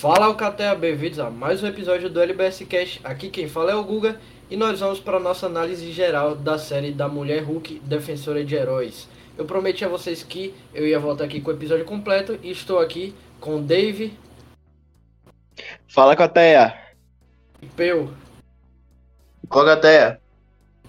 Fala Alcateia, bem-vindos a mais um episódio do LBS Cash. Aqui quem fala é o Guga e nós vamos para a nossa análise geral da série da Mulher Hulk, Defensora de Heróis. Eu prometi a vocês que eu ia voltar aqui com o episódio completo e estou aqui com o Dave. Fala Cateia. E Peu. Fala Cateia.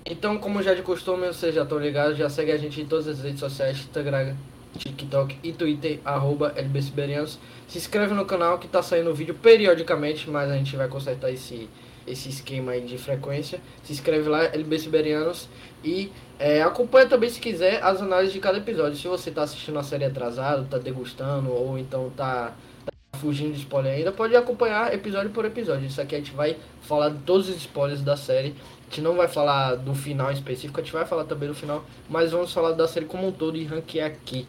Então, como já de costume, vocês já estão ligados, já segue a gente em todas as redes sociais, Instagram, TikTok e Twitter, arroba LBSiberianos. Se inscreve no canal que tá saindo vídeo periodicamente, mas a gente vai consertar esse, esse esquema aí de frequência. Se inscreve lá, LB Siberianos. E é, acompanha também, se quiser, as análises de cada episódio. Se você tá assistindo a série atrasado, tá degustando, ou então tá, tá fugindo de spoiler ainda, pode acompanhar episódio por episódio. Isso aqui a gente vai falar de todos os spoilers da série. A gente não vai falar do final específico, a gente vai falar também do final, mas vamos falar da série como um todo e ranquear aqui.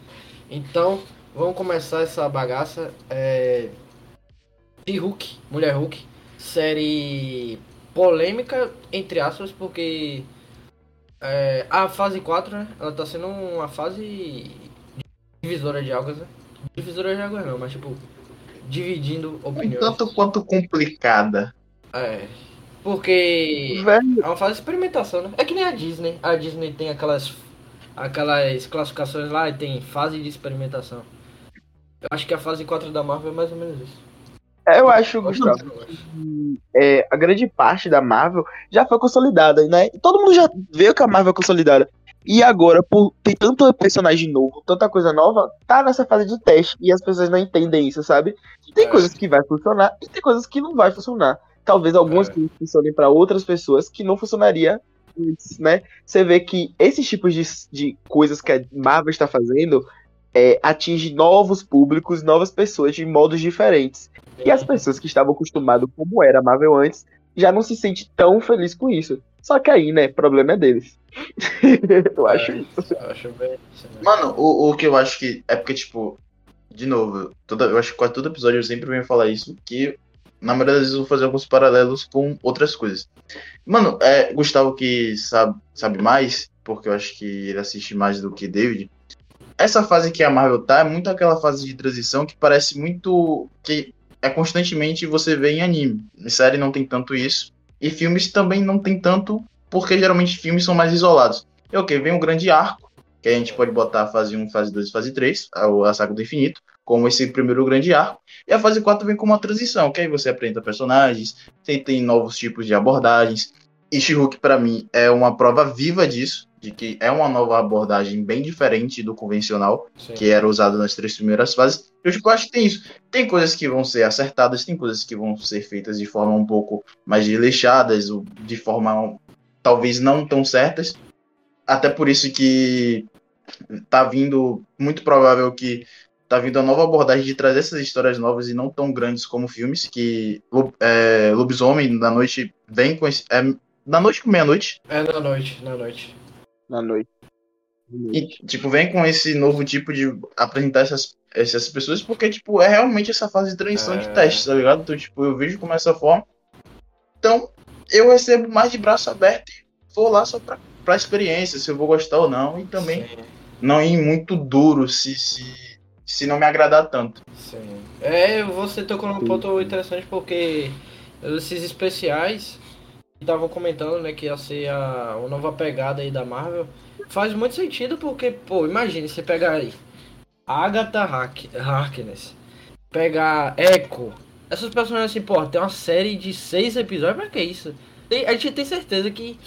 Então, vamos começar essa bagaça. É... De Hulk, Mulher Hulk, série polêmica, entre aspas, porque é, a fase 4, né? Ela tá sendo uma fase divisora de águas, né? Divisora de águas não, mas tipo, dividindo opiniões. Tanto quanto complicada. É. Porque Velho. é uma fase de experimentação, né? É que nem a Disney. A Disney tem aquelas aquelas classificações lá e tem fase de experimentação. Eu acho que a fase 4 da Marvel é mais ou menos isso. É, Eu acho, Gustavo, que é, a grande parte da Marvel já foi consolidada, né? Todo mundo já viu que a Marvel é consolidada. E agora, por ter tanto personagem novo, tanta coisa nova, tá nessa fase de teste e as pessoas não entendem isso, sabe? Tem É. coisas que vai funcionar e tem coisas que não vai funcionar. Talvez algumas É. funcionem pra outras pessoas que não funcionaria antes, né? Você vê que esses tipos de, de coisas que a Marvel está fazendo é, atinge novos públicos, novas pessoas de modos diferentes. E as pessoas que estavam acostumadas como era a Marvel antes já não se sente tão feliz com isso. Só que aí, né, problema é deles. eu acho É, isso. Eu acho bem isso, né? Mano, o, o que eu acho que. É porque, tipo, de novo, toda, eu acho que quase todo episódio eu sempre venho falar isso, que na maioria das vezes eu vou fazer alguns paralelos com outras coisas. Mano, é Gustavo que sabe, sabe mais, porque eu acho que ele assiste mais do que David. Essa fase que a Marvel tá é muito aquela fase de transição que parece muito. que é constantemente você vê em anime. Em série não tem tanto isso. E filmes também não tem tanto, porque geralmente filmes são mais isolados. É o que? Vem um grande arco que a gente pode botar fase 1, fase 2 fase 3, a, a saga do infinito, como esse primeiro grande arco. E a fase 4 vem como uma transição, que aí você apresenta personagens, tem, tem novos tipos de abordagens. E She-Hulk, pra mim, é uma prova viva disso, de que é uma nova abordagem bem diferente do convencional, Sim. que era usado nas três primeiras fases. Eu tipo, acho que tem isso. Tem coisas que vão ser acertadas, tem coisas que vão ser feitas de forma um pouco mais desleixadas, ou de forma talvez não tão certas. Até por isso que tá vindo, muito provável que tá vindo a nova abordagem de trazer essas histórias novas e não tão grandes como filmes, que é, Lobisomem da Noite vem com esse... É, da noite com meia-noite, É na noite, na noite. Na noite. E, tipo, vem com esse novo tipo de apresentar essas, essas pessoas, porque, tipo, é realmente essa fase de transição É. de teste, tá ligado? Então, tipo, eu vejo como essa forma. Então, eu recebo mais de braço aberto e vou lá só pra, pra experiência, se eu vou gostar ou não. E também Sim, não ir muito duro se, se, se não me agradar tanto. sim. É, você tocou num ponto interessante porque esses especiais que estavam comentando, né, que ia ser a, uma nova pegada aí da Marvel, faz muito sentido porque, pô, imagine você pegar aí Agatha Hark- Harkness, pegar Echo, essas personagens assim, pô, tem uma série de seis episódios, pra que isso? Tem- a gente tem certeza que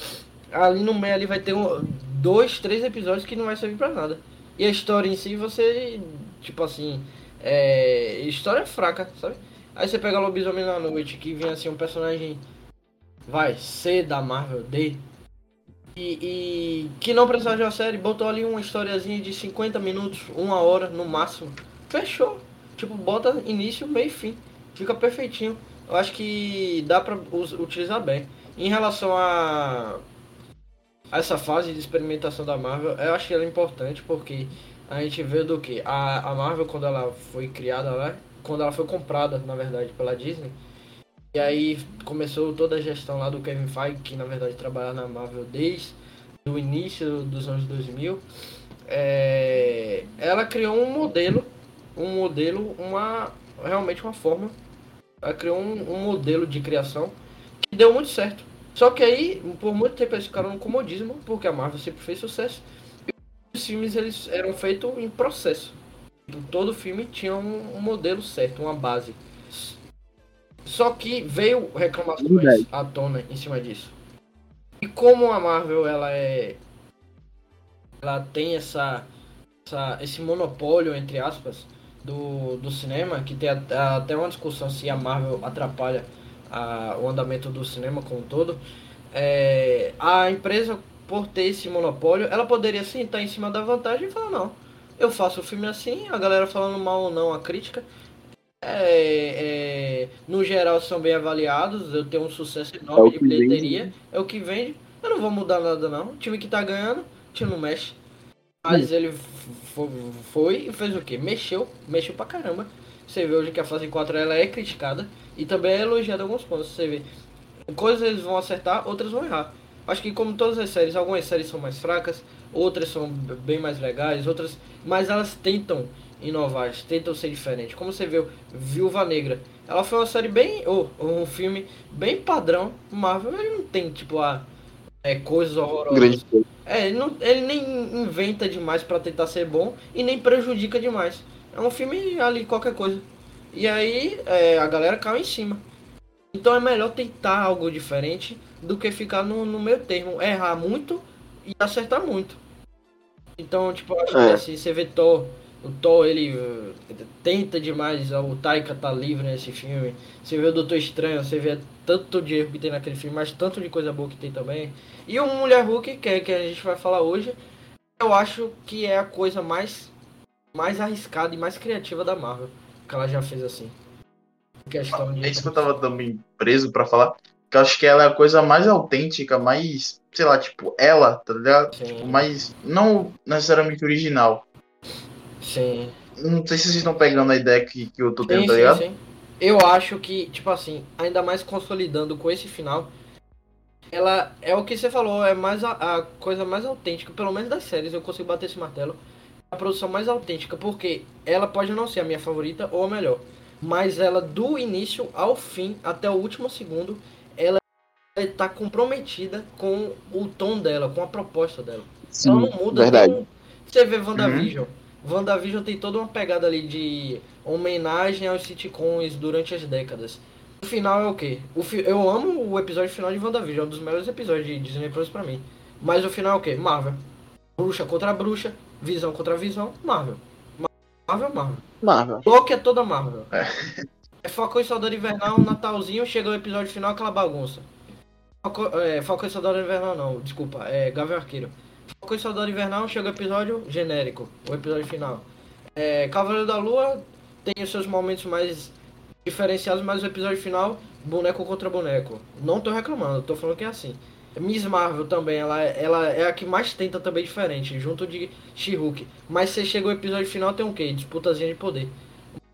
ali no meio ali vai ter um, dois, três episódios que não vai servir pra nada. E a história em si, você, tipo assim, é, história fraca, sabe? Aí você pega Lobisomem na Noite, que vem assim um personagem, vai, C da Marvel, D, e, e que não precisava de uma série, botou ali uma historiazinha de 50 minutos, uma hora no máximo, fechou. Tipo, bota início, meio e fim, fica perfeitinho. Eu acho que dá pra utilizar bem. Em relação a essa fase de experimentação da Marvel, eu acho que ela é importante porque a gente vê do que a, a Marvel quando ela foi criada lá, quando ela foi comprada, na verdade, pela Disney. E aí começou toda a gestão lá do Kevin Feige, que na verdade trabalha na Marvel desde o início dos anos 2000. É, ela criou um modelo um modelo, uma realmente uma forma, ela criou um, um modelo de criação que deu muito certo. Só que aí, por muito tempo eles ficaram no comodismo, porque a Marvel sempre fez sucesso. Os filmes eles eram feitos em processo. Todo filme tinha um, um modelo certo, uma base. Só que veio reclamações à tona em cima disso. E como a Marvel ela é ela tem essa, essa esse monopólio entre aspas do, do cinema, que tem até uma discussão se a Marvel atrapalha a- o andamento do cinema como um todo. É, a empresa, por ter esse monopólio, ela poderia sim estar em cima da vantagem e falar, não, eu faço o filme assim, a galera falando mal ou não a crítica. é, é, no geral são bem avaliados, eu tenho um sucesso É enorme o de que vende, bilheteria, é o que vende. Eu não vou mudar nada não. O time que tá ganhando, o time não mexe. Mas ele f- fo- foi e fez o quê? Mexeu, mexeu pra caramba. Você vê hoje que a fase 4 ela é criticada e também é elogiada em alguns pontos. Você vê, coisas eles vão acertar, outras vão errar. Acho que como todas as séries, algumas séries são mais fracas, outras são bem mais legais, outras, mas elas tentam inovar, tentam ser diferentes. Como você viu, Viúva Negra, ela foi uma série bem, ou um filme bem padrão. Marvel ele não tem tipo a é, coisas horrorosas. Grande. É, ele, não- ele nem inventa demais pra tentar ser bom e nem prejudica demais. É um filme ali, qualquer coisa. E aí é, a galera cai em cima. Então é melhor tentar algo diferente do que ficar no, no meio termo. Errar muito e acertar muito. Então, tipo, eu acho É. que assim, você vê Thor. O Thor, ele uh, tenta demais. O Taika tá livre nesse filme. Você vê o Doutor Estranho, você vê tanto de erro que tem naquele filme, mas tanto de coisa boa que tem também. E o Mulher Hulk, que é que a gente vai falar hoje, eu acho que é a coisa mais, mais arriscada e mais criativa da Marvel. Que ela já fez assim. Questão de. É isso que eu tava também preso pra falar. Que eu acho que ela é a coisa mais autêntica, mais, sei lá, tipo, ela, tá ligado? Sim. Tipo, mais. Não necessariamente original. Sim. Não sei se vocês estão pegando a ideia que, que eu tô tendo, Sim, tá sim, ligado? sim. Eu acho que, tipo assim, ainda mais consolidando com esse final, ela é o que você falou, é mais a, a coisa mais autêntica, pelo menos das séries, eu consigo bater esse martelo. A produção mais autêntica, porque ela pode não ser a minha favorita ou a melhor, mas ela do início ao fim, até o último segundo, ela tá comprometida com o tom dela, com a proposta dela. Sim, Ela não muda verdade. nem- Você vê WandaVision. WandaVision tem toda uma pegada ali de homenagem aos sitcoms durante as décadas. O final é o quê? O fi... Eu amo o episódio final de WandaVision, é um dos melhores episódios de Disney Plus pra mim. Mas o final é o quê? Marvel. Bruxa contra bruxa, visão contra visão, Marvel. Marvel, Marvel. Marvel. Loki é toda Marvel. É Falcão e Soldado Invernal, Natalzinho, chega o episódio final, aquela bagunça. Falcão, é, Falcão e Soldado Invernal não, desculpa, é Gavião Arqueiro. Falcão e Soldado Invernal, chega o episódio genérico, o episódio final. É, Cavaleiro da Lua tem os seus momentos mais diferenciados, mas o episódio final, boneco contra boneco. Não tô reclamando, tô falando que é assim. Miss Marvel também, ela, ela é a que mais tenta também diferente, junto de She-Hulk. Mas você chega o episódio final, tem o quê? Disputazinha de poder.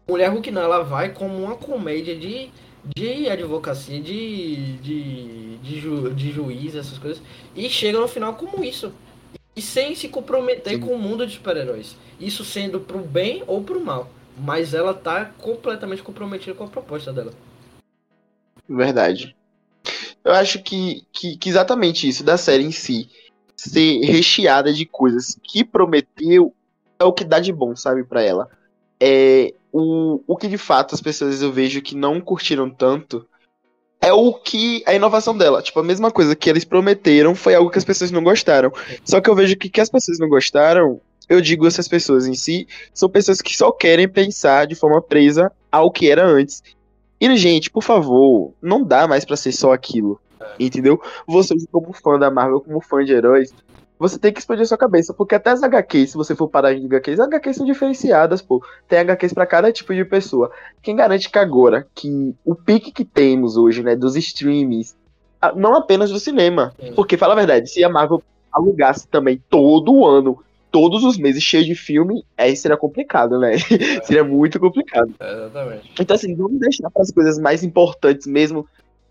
Mulher Hulk não, ela vai como uma comédia de, de advocacia, de, de, de, ju, de juiz, essas coisas. E chega no final como isso. E sem se comprometer Sim. com o mundo de super-heróis. Isso sendo pro bem ou pro mal. Mas ela tá completamente comprometida com a proposta dela. Verdade. Eu acho que, que, que exatamente isso da série em si ser recheada de coisas que prometeu é o que dá de bom, sabe, pra ela. É o, o que de fato as pessoas eu vejo que não curtiram tanto é o que a inovação dela. Tipo, a mesma coisa que eles prometeram foi algo que as pessoas não gostaram. Só que eu vejo que que as pessoas não gostaram, eu digo essas pessoas em si, são pessoas que só querem pensar de forma presa ao que era antes. E, gente, por favor, não dá mais pra ser só aquilo. Entendeu? Você, como fã da Marvel, como fã de heróis, você tem que expandir sua cabeça, porque até as HQs, se você for parar de HQs, as HQs são diferenciadas, pô. Tem HQs pra cada tipo de pessoa. Quem garante que agora, que o pique que temos hoje, né, dos streams, ah, não apenas do cinema, Sim. porque, fala a verdade, se a Marvel alugasse também todo ano, todos os meses cheio de filme, aí seria complicado, né? seria muito complicado. Exatamente. Então, assim, vamos deixar para as coisas mais importantes mesmo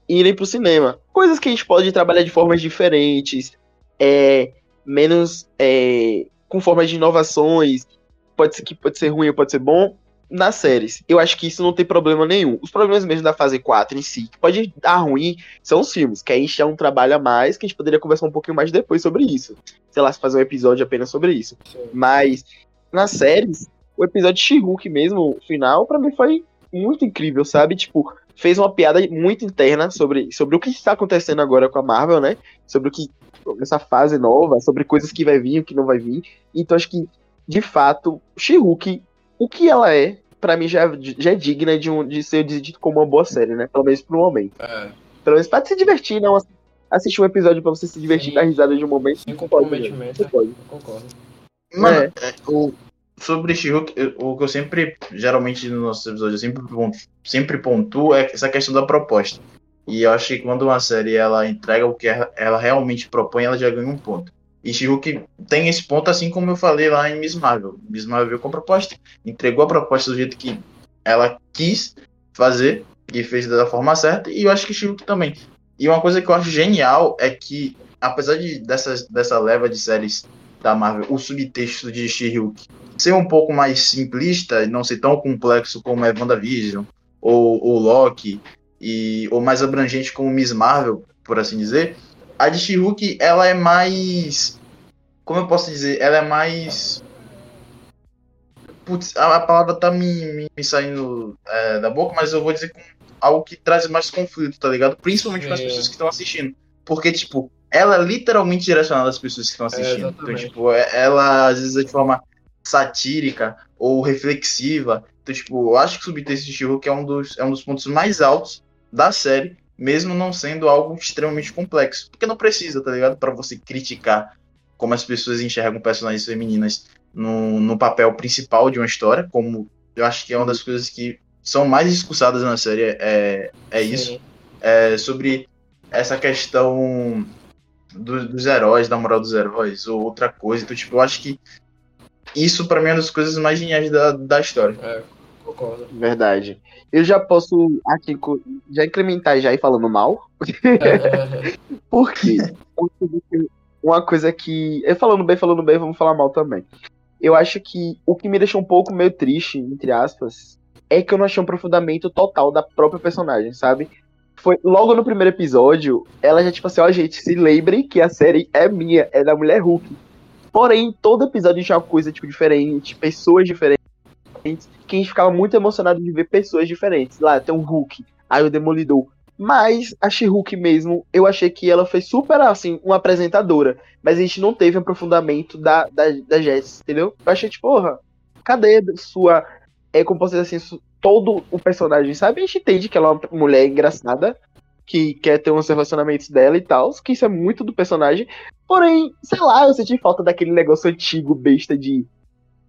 irem pro cinema. Coisas que a gente pode trabalhar de formas diferentes, é, menos é, com formas de inovações. Pode ser que pode ser ruim ou pode ser bom. nas séries, eu acho que isso não tem problema nenhum. Os problemas mesmo da fase 4 em si, que pode dar ruim, são os filmes, que aí já é um trabalho a mais, que a gente poderia conversar um pouquinho mais depois sobre isso. Sei lá, se fazer um episódio apenas sobre isso. Sim. Mas, nas séries, o episódio de She-Hulk mesmo, o final, pra mim foi muito incrível, sabe? Tipo, fez uma piada muito interna sobre, sobre o que está acontecendo agora com a Marvel, né? Sobre o que. essa fase nova, sobre coisas que vai vir e o que não vai vir. Então, acho que, de fato, She-Hulk, o que ela é, pra mim já, já é digna de, um, de ser dito como uma boa série, né? Pelo menos pro momento. É, Pelo menos pra se divertir, não assistir um episódio pra você se divertir Sim. dar risada de um momento. sem pode, né? comprometimento. Você pode. Eu concordo. Mano, É. é, o, sobre She-Hulk, o que eu sempre, geralmente nos nossos episódios, eu sempre, sempre pontuo é essa questão da proposta. E eu acho que quando uma série ela entrega o que ela, realmente propõe, ela já ganha um ponto. E She-Hulk tem esse ponto, assim como eu falei lá em Miss Marvel. Miss Marvel com a proposta, entregou a proposta do jeito que ela quis fazer e fez da forma certa. E eu acho que She-Hulk também. E uma coisa que eu acho genial é que, apesar de dessas, dessa leva de séries da Marvel, o subtexto de She-Hulk ser um pouco mais simplista e não ser tão complexo como é WandaVision ou, ou Loki, e, ou mais abrangente como Miss Marvel, por assim dizer, a de She-Hulk, ela é mais... Como eu posso dizer? Ela é mais... Putz, a, a palavra tá me, me, me saindo é, da boca, mas eu vou dizer com algo que traz mais conflito, tá ligado? Principalmente para as pessoas que estão assistindo. Porque, tipo, ela é literalmente direcionada às pessoas que estão assistindo. então, tipo, é- ela às vezes é de forma satírica ou reflexiva. Então, tipo, eu acho que o subtexto de She-Hulk é um dos é um dos pontos mais altos da série, mesmo não sendo algo extremamente complexo. Porque não precisa, tá ligado? Pra você criticar como as pessoas enxergam personagens femininas no, no papel principal de uma história, como eu acho que é uma das coisas que são mais discursadas na série, é, é Sim. isso é, sobre essa questão do- dos heróis, da moral dos heróis, ou outra coisa. Então, tipo, eu acho que isso pra mim é uma das coisas mais geniais da, da história. É, concordo. Verdade. Eu já posso aqui já incrementar já ir falando mal. É, Por quê? Uma coisa que-. Eu falando bem, falando bem, vamos falar mal também. Eu acho que o que me deixou um pouco meio triste, entre aspas, é que eu não achei um aprofundamento total da própria personagem, sabe? Foi logo no primeiro episódio, ela já, tipo assim, ó, gente, se lembrem que a série é minha, é da Mulher Hulk. Porém, todo episódio tinha uma coisa, tipo, diferente, pessoas diferentes, que a gente ficava muito emocionado de ver pessoas diferentes. Lá tem o Hulk, aí o Demolidor. Mas a She-Hulk mesmo, eu achei que ela foi super, assim, uma apresentadora. Mas a gente não teve aprofundamento da, da, da Jess, entendeu? Eu achei, tipo, porra, cadê sua. É, como assim, todo o personagem, sabe? A gente entende que ela é uma mulher engraçada, que quer ter uns relacionamentos dela e tal, que isso é muito do personagem. Porém, sei lá, eu senti falta daquele negócio antigo, besta de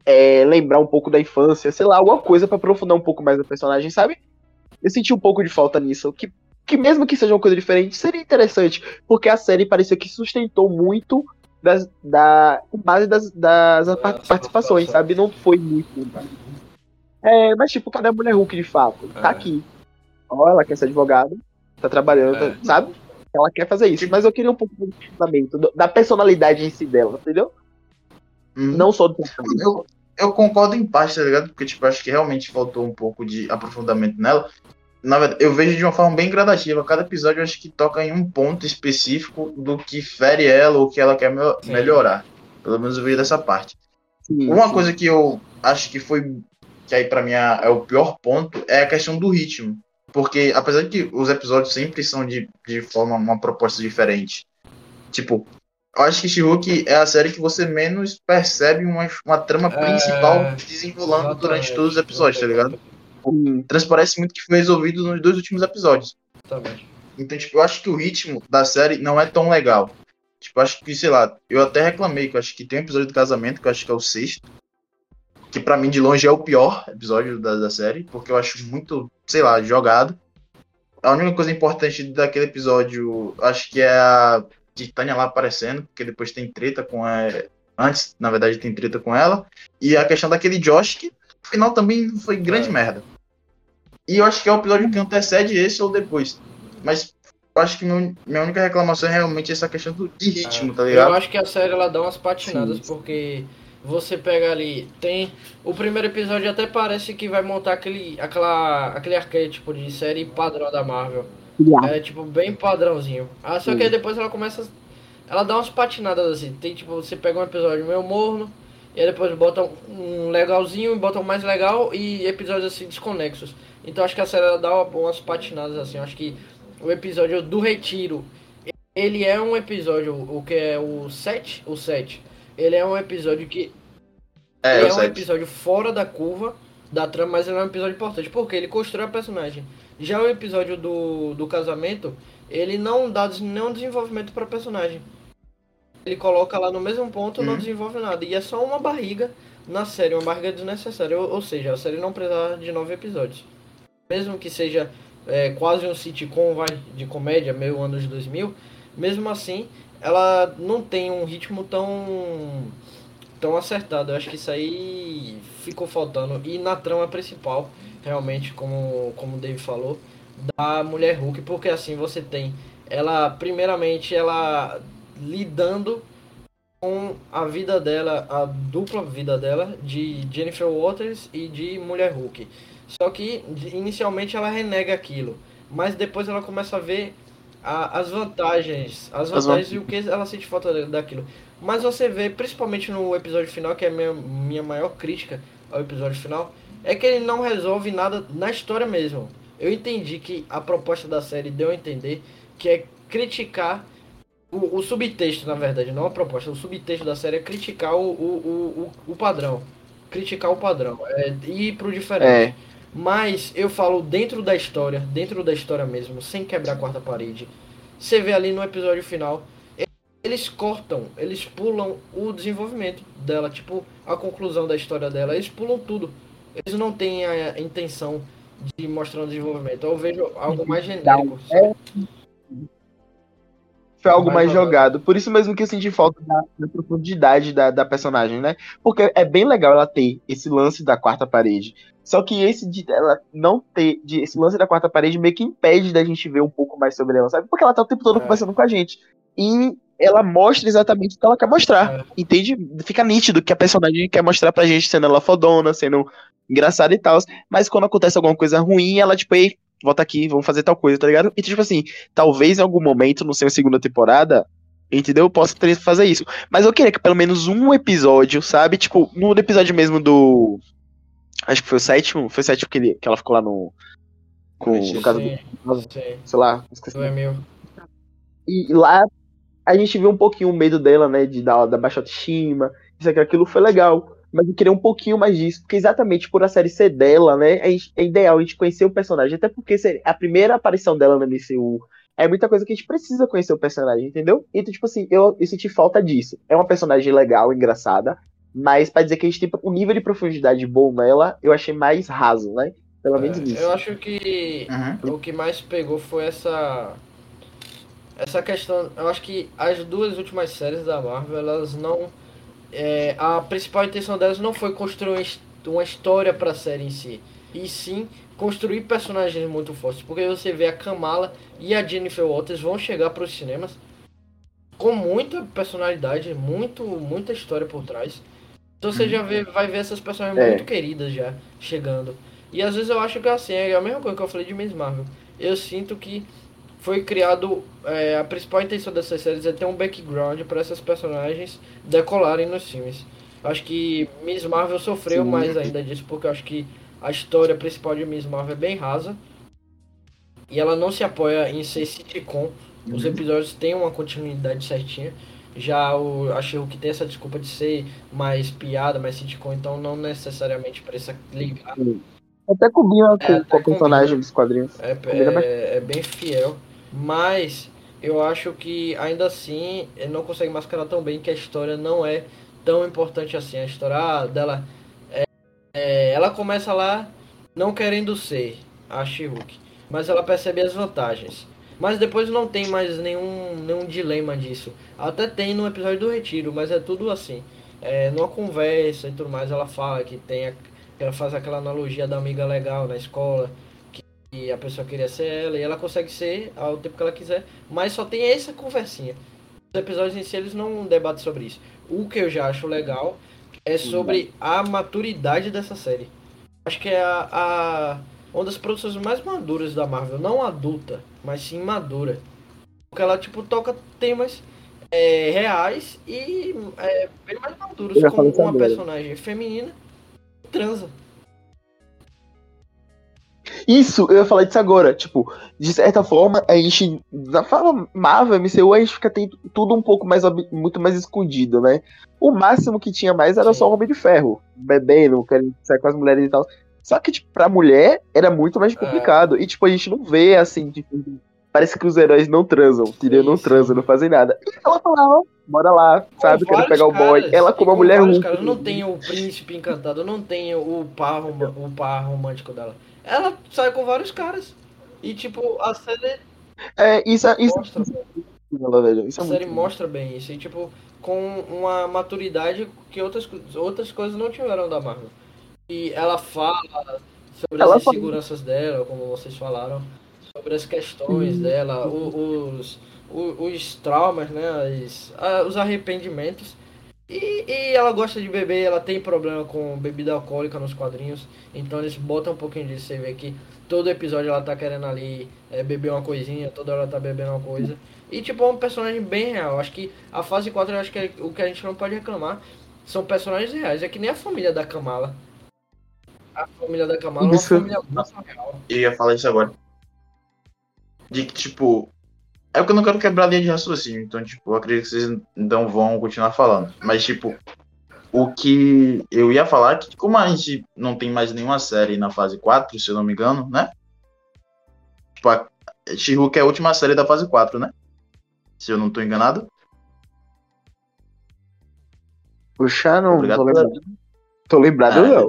é, lembrar um pouco da infância, sei lá, alguma coisa pra aprofundar um pouco mais a personagem, sabe? Eu senti um pouco de falta nisso, que, que mesmo que seja uma coisa diferente, seria interessante, porque a série parecia que sustentou muito das, da com base das, das participações, participações. sabe? Não foi muito. É, mas tipo, cadê a mulher Hulk de fato? Tá É. aqui. Ó, ela quer ser advogada, tá trabalhando, É. tá- sabe? Ela quer fazer isso, mas eu queria um pouco do- da personalidade em si dela, entendeu? Uhum. Não só do personagem. Eu, eu concordo em parte, tá ligado? Porque, tipo, acho que realmente faltou um pouco de aprofundamento nela. Na verdade, eu vejo de uma forma bem gradativa. Cada episódio eu acho que toca em um ponto específico do que fere ela ou que ela quer mel- Sim. melhorar. Pelo menos eu vejo dessa parte. Sim, Uma sim. coisa que eu acho que foi. Que aí pra mim é é o pior ponto é a questão do ritmo. Porque apesar de que os episódios sempre são de, de forma, uma proposta diferente. Tipo, eu acho que She-Hulk é a série que você menos percebe uma, uma trama É, principal desenrolando durante todos os episódios, tá ligado? Sim. Transparece muito que foi resolvido nos dois últimos episódios. Exatamente. Então, tipo, eu acho que o ritmo da série não é tão legal. Tipo, eu acho que, sei lá, eu até reclamei que eu acho que tem um episódio do casamento, que eu acho que é o sexto. Que pra mim, de longe, é o pior episódio da, da série, porque eu acho muito, sei lá, jogado. A única coisa importante daquele episódio, acho que é a Titânia lá aparecendo, porque depois tem treta com a. Antes, na verdade, tem treta com ela. E a questão daquele Josh, que no final também foi grande É. merda. E eu acho que é o episódio que antecede esse ou depois. Mas eu acho que meu- minha única reclamação é realmente essa questão do, de ritmo, tá Eu ligado? acho que a série ela dá umas patinadas Sim. porque você pega ali, tem. O primeiro episódio até parece que vai montar aquele, aquela, aquele arquétipo de série padrão da Marvel. É tipo bem padrãozinho. Ah, só que aí depois ela começa. Ela dá umas patinadas assim. Tem tipo, você pega um episódio meio morno, e aí depois bota um legalzinho, bota um mais legal e episódios assim desconexos. Então acho que a série ela dá umas patinadas assim. Acho que o episódio do Retiro, ele é um episódio, o que é o 7? O 7 ele é um episódio que. É, ele eu é um sei. episódio fora da curva da trama, mas ele é um episódio importante. Porque ele constrói a personagem. Já o episódio do, do casamento, ele não dá nenhum desenvolvimento pra personagem. Ele coloca lá no mesmo ponto não Uhum. desenvolve nada. E é só uma barriga na série, uma barriga desnecessária. Ou, ou seja, a série não precisa de nove episódios. Mesmo que seja é, quase um sitcom vai, de comédia, meio anos 2000, mesmo assim, ela não tem um ritmo tão tão acertado. Eu acho que isso aí ficou faltando. E na trama principal, realmente, como, como o Dave falou, da mulher Hulk, porque assim você tem ela, primeiramente, ela lidando com a vida dela, a dupla vida dela, de Jennifer Waters e de Mulher Hulk. Só que inicialmente ela renega aquilo, mas depois ela começa a ver a- as vantagens, as As vantagens e o que ela sente falta da- daquilo. Mas você vê, principalmente no episódio final, que é a minha, minha maior crítica ao episódio final, é que ele não resolve nada na história mesmo. Eu entendi que a proposta da série deu a entender que é criticar o, o subtexto, na verdade, não a proposta. O subtexto da série é criticar o, o, o, o, o padrão. Criticar o padrão. É ir pro diferente. É. Mas eu falo dentro da história, dentro da história mesmo, sem quebrar a quarta parede. Você vê ali no episódio final, eles cortam, eles pulam o desenvolvimento dela, tipo a conclusão da história dela, eles pulam tudo. Eles não têm a intenção de mostrar um desenvolvimento. Eu vejo algo mais genérico. sabe? Foi algo Mais mais jogado. Por isso mesmo que eu senti falta da, da profundidade da, da personagem, né? Porque é bem legal ela ter esse lance da quarta parede. Só que esse de ela não ter de, esse lance da quarta parede meio que impede da gente ver um pouco mais sobre ela, sabe? Porque ela tá o tempo todo É. conversando com a gente. E ela mostra exatamente o que ela quer mostrar. É. Entende? Fica nítido que a personagem quer mostrar pra gente sendo ela fodona, sendo engraçada e tal. Mas quando acontece alguma coisa ruim, ela, tipo, ei, volta aqui, vamos fazer tal coisa, tá ligado? E tipo assim, talvez em algum momento, não sei, na segunda temporada, entendeu? Eu possa fazer isso. Mas eu queria que pelo menos um episódio, sabe? Tipo, no episódio mesmo do. Acho que foi o sétimo. Foi o sétimo que, ele, que ela ficou lá no. Com, no caso do. Sim. Sei lá, esqueci. Do Emil. E lá a gente viu um pouquinho o medo dela, né? De dar da baixa autoestima, isso aqui, aquilo foi legal. Mas eu queria um pouquinho mais disso, porque exatamente por a série ser dela, né? É ideal a gente conhecer o personagem, até porque a primeira aparição dela no MCU é muita coisa que a gente precisa conhecer o personagem, entendeu? Então, tipo assim, eu, eu senti falta disso. É uma personagem legal, engraçada, mas pra dizer que a gente tem um nível de profundidade bom nela, eu achei mais raso, né? Pelo menos É, nisso. eu acho que Uhum. o que mais pegou foi essa essa questão. Eu acho que as duas últimas séries da Marvel, elas não é, a principal intenção delas não foi construir uma his- uma história para a série em si, e sim construir personagens muito fortes, porque você vê a Kamala e a Jennifer Walters vão chegar para os cinemas com muita personalidade, muito muita história por trás. Então você já vê, vai ver essas personagens É. muito queridas já chegando. E às vezes eu acho que assim, é a mesma coisa que eu falei de Miss Marvel. Eu sinto que foi criado. é, a principal intenção dessas séries é ter um background para essas personagens decolarem nos filmes. Acho que Miss Marvel sofreu Sim. mais ainda disso, porque eu acho que a história principal de Miss Marvel é bem rasa. E ela não se apoia em ser sitcom. Os episódios têm uma continuidade certinha. Já o a She-Hulk tem essa desculpa de ser mais piada, mais sitcom, então não necessariamente precisa ligar. Até combina É, com, até com a personagem combina. dos quadrinhos. É, é, é bem fiel, mas eu acho que ainda assim ele não consegue mascarar tão bem que a história não é tão importante assim. A história dela. É, é, ela começa lá não querendo ser a She-Hulk, mas ela percebe as vantagens. Mas depois não tem mais nenhum, nenhum dilema disso. Até tem no episódio do Retiro, mas é tudo assim. É, numa conversa e tudo mais, ela fala que tem a, ela faz aquela analogia da amiga legal na escola, que a pessoa queria ser ela, e ela consegue ser ao tempo que ela quiser, mas só tem essa conversinha. Os episódios em si eles não debatem sobre isso. O que eu já acho legal é sobre a maturidade dessa série. Acho que é a, a uma das produções mais maduras da Marvel, não adulta, mas sim madura. Porque ela tipo toca temas é, reais e é, bem mais maduros, como uma personagem feminina transa. Isso, eu ia falar disso agora. Tipo, de certa forma, a gente. Na fala Marvel, MCU, a gente fica tem tudo um pouco mais. muito mais escondido, né? O máximo que tinha mais era Sim. só o Homem de Ferro, bebendo, querendo sair com as mulheres e tal. Só que, tipo, pra mulher era muito mais complicado. É. E, tipo, a gente não vê assim, tipo, parece que os heróis não transam, entendeu? Não transam, não fazem nada. E ela falava, bora lá, sabe? Quero pegar o boy. Ela como uma mulher ruim. não tem o príncipe encantado, não tem o par, o par romântico dela. Ela sai com vários caras. E tipo, a série. É, isso, é, isso, mostra, isso, isso é a série bom. mostra bem isso. E tipo, com uma maturidade que outras, outras coisas não tiveram da Marvel. E ela fala sobre ela as inseguranças fala... dela, como vocês falaram, sobre as questões hum. dela, os, os, os, traumas, né? As, os arrependimentos. E, e, ela gosta de beber, ela tem problema com bebida alcoólica nos quadrinhos. Então eles botam um pouquinho disso. Você vê que todo episódio ela tá querendo ali é, beber uma coisinha, toda hora ela tá bebendo uma coisa. E tipo, é um personagem bem real. Acho que a fase 4 eu acho que é, o que a gente não pode reclamar são personagens reais. É que nem a família da Kamala. A família da Kamala isso. é uma família muito real. Eu ia falar isso agora. De que, tipo, é o que eu não quero quebrar a linha de raciocínio, então, tipo, eu acredito que vocês não vão continuar falando. Mas, tipo, o que eu ia falar é que, como a gente não tem mais nenhuma série na fase 4, se eu não me engano, né? Tipo, a she é a última série da fase 4, né? Se eu não tô enganado. Puxa, não Obrigado tô lembrado. Tô lembrado, ah, não.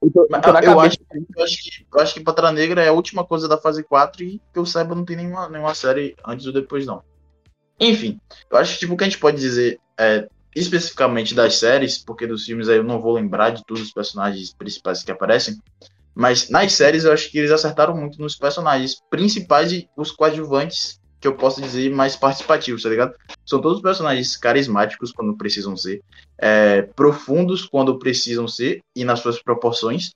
Eu, tô, eu, tô eu, acho, eu, acho, que, eu acho que Pantera Negra é a última coisa da fase 4 e que eu saiba não tem nenhuma, nenhuma série antes ou depois, não. Enfim, eu acho que tipo, o que a gente pode dizer é, especificamente das séries, porque dos filmes aí eu não vou lembrar de todos os personagens principais que aparecem, mas nas séries eu acho que eles acertaram muito nos personagens principais e os coadjuvantes, que eu posso dizer mais participativos, tá ligado? São todos personagens carismáticos quando precisam ser, é, profundos quando precisam ser e nas suas proporções,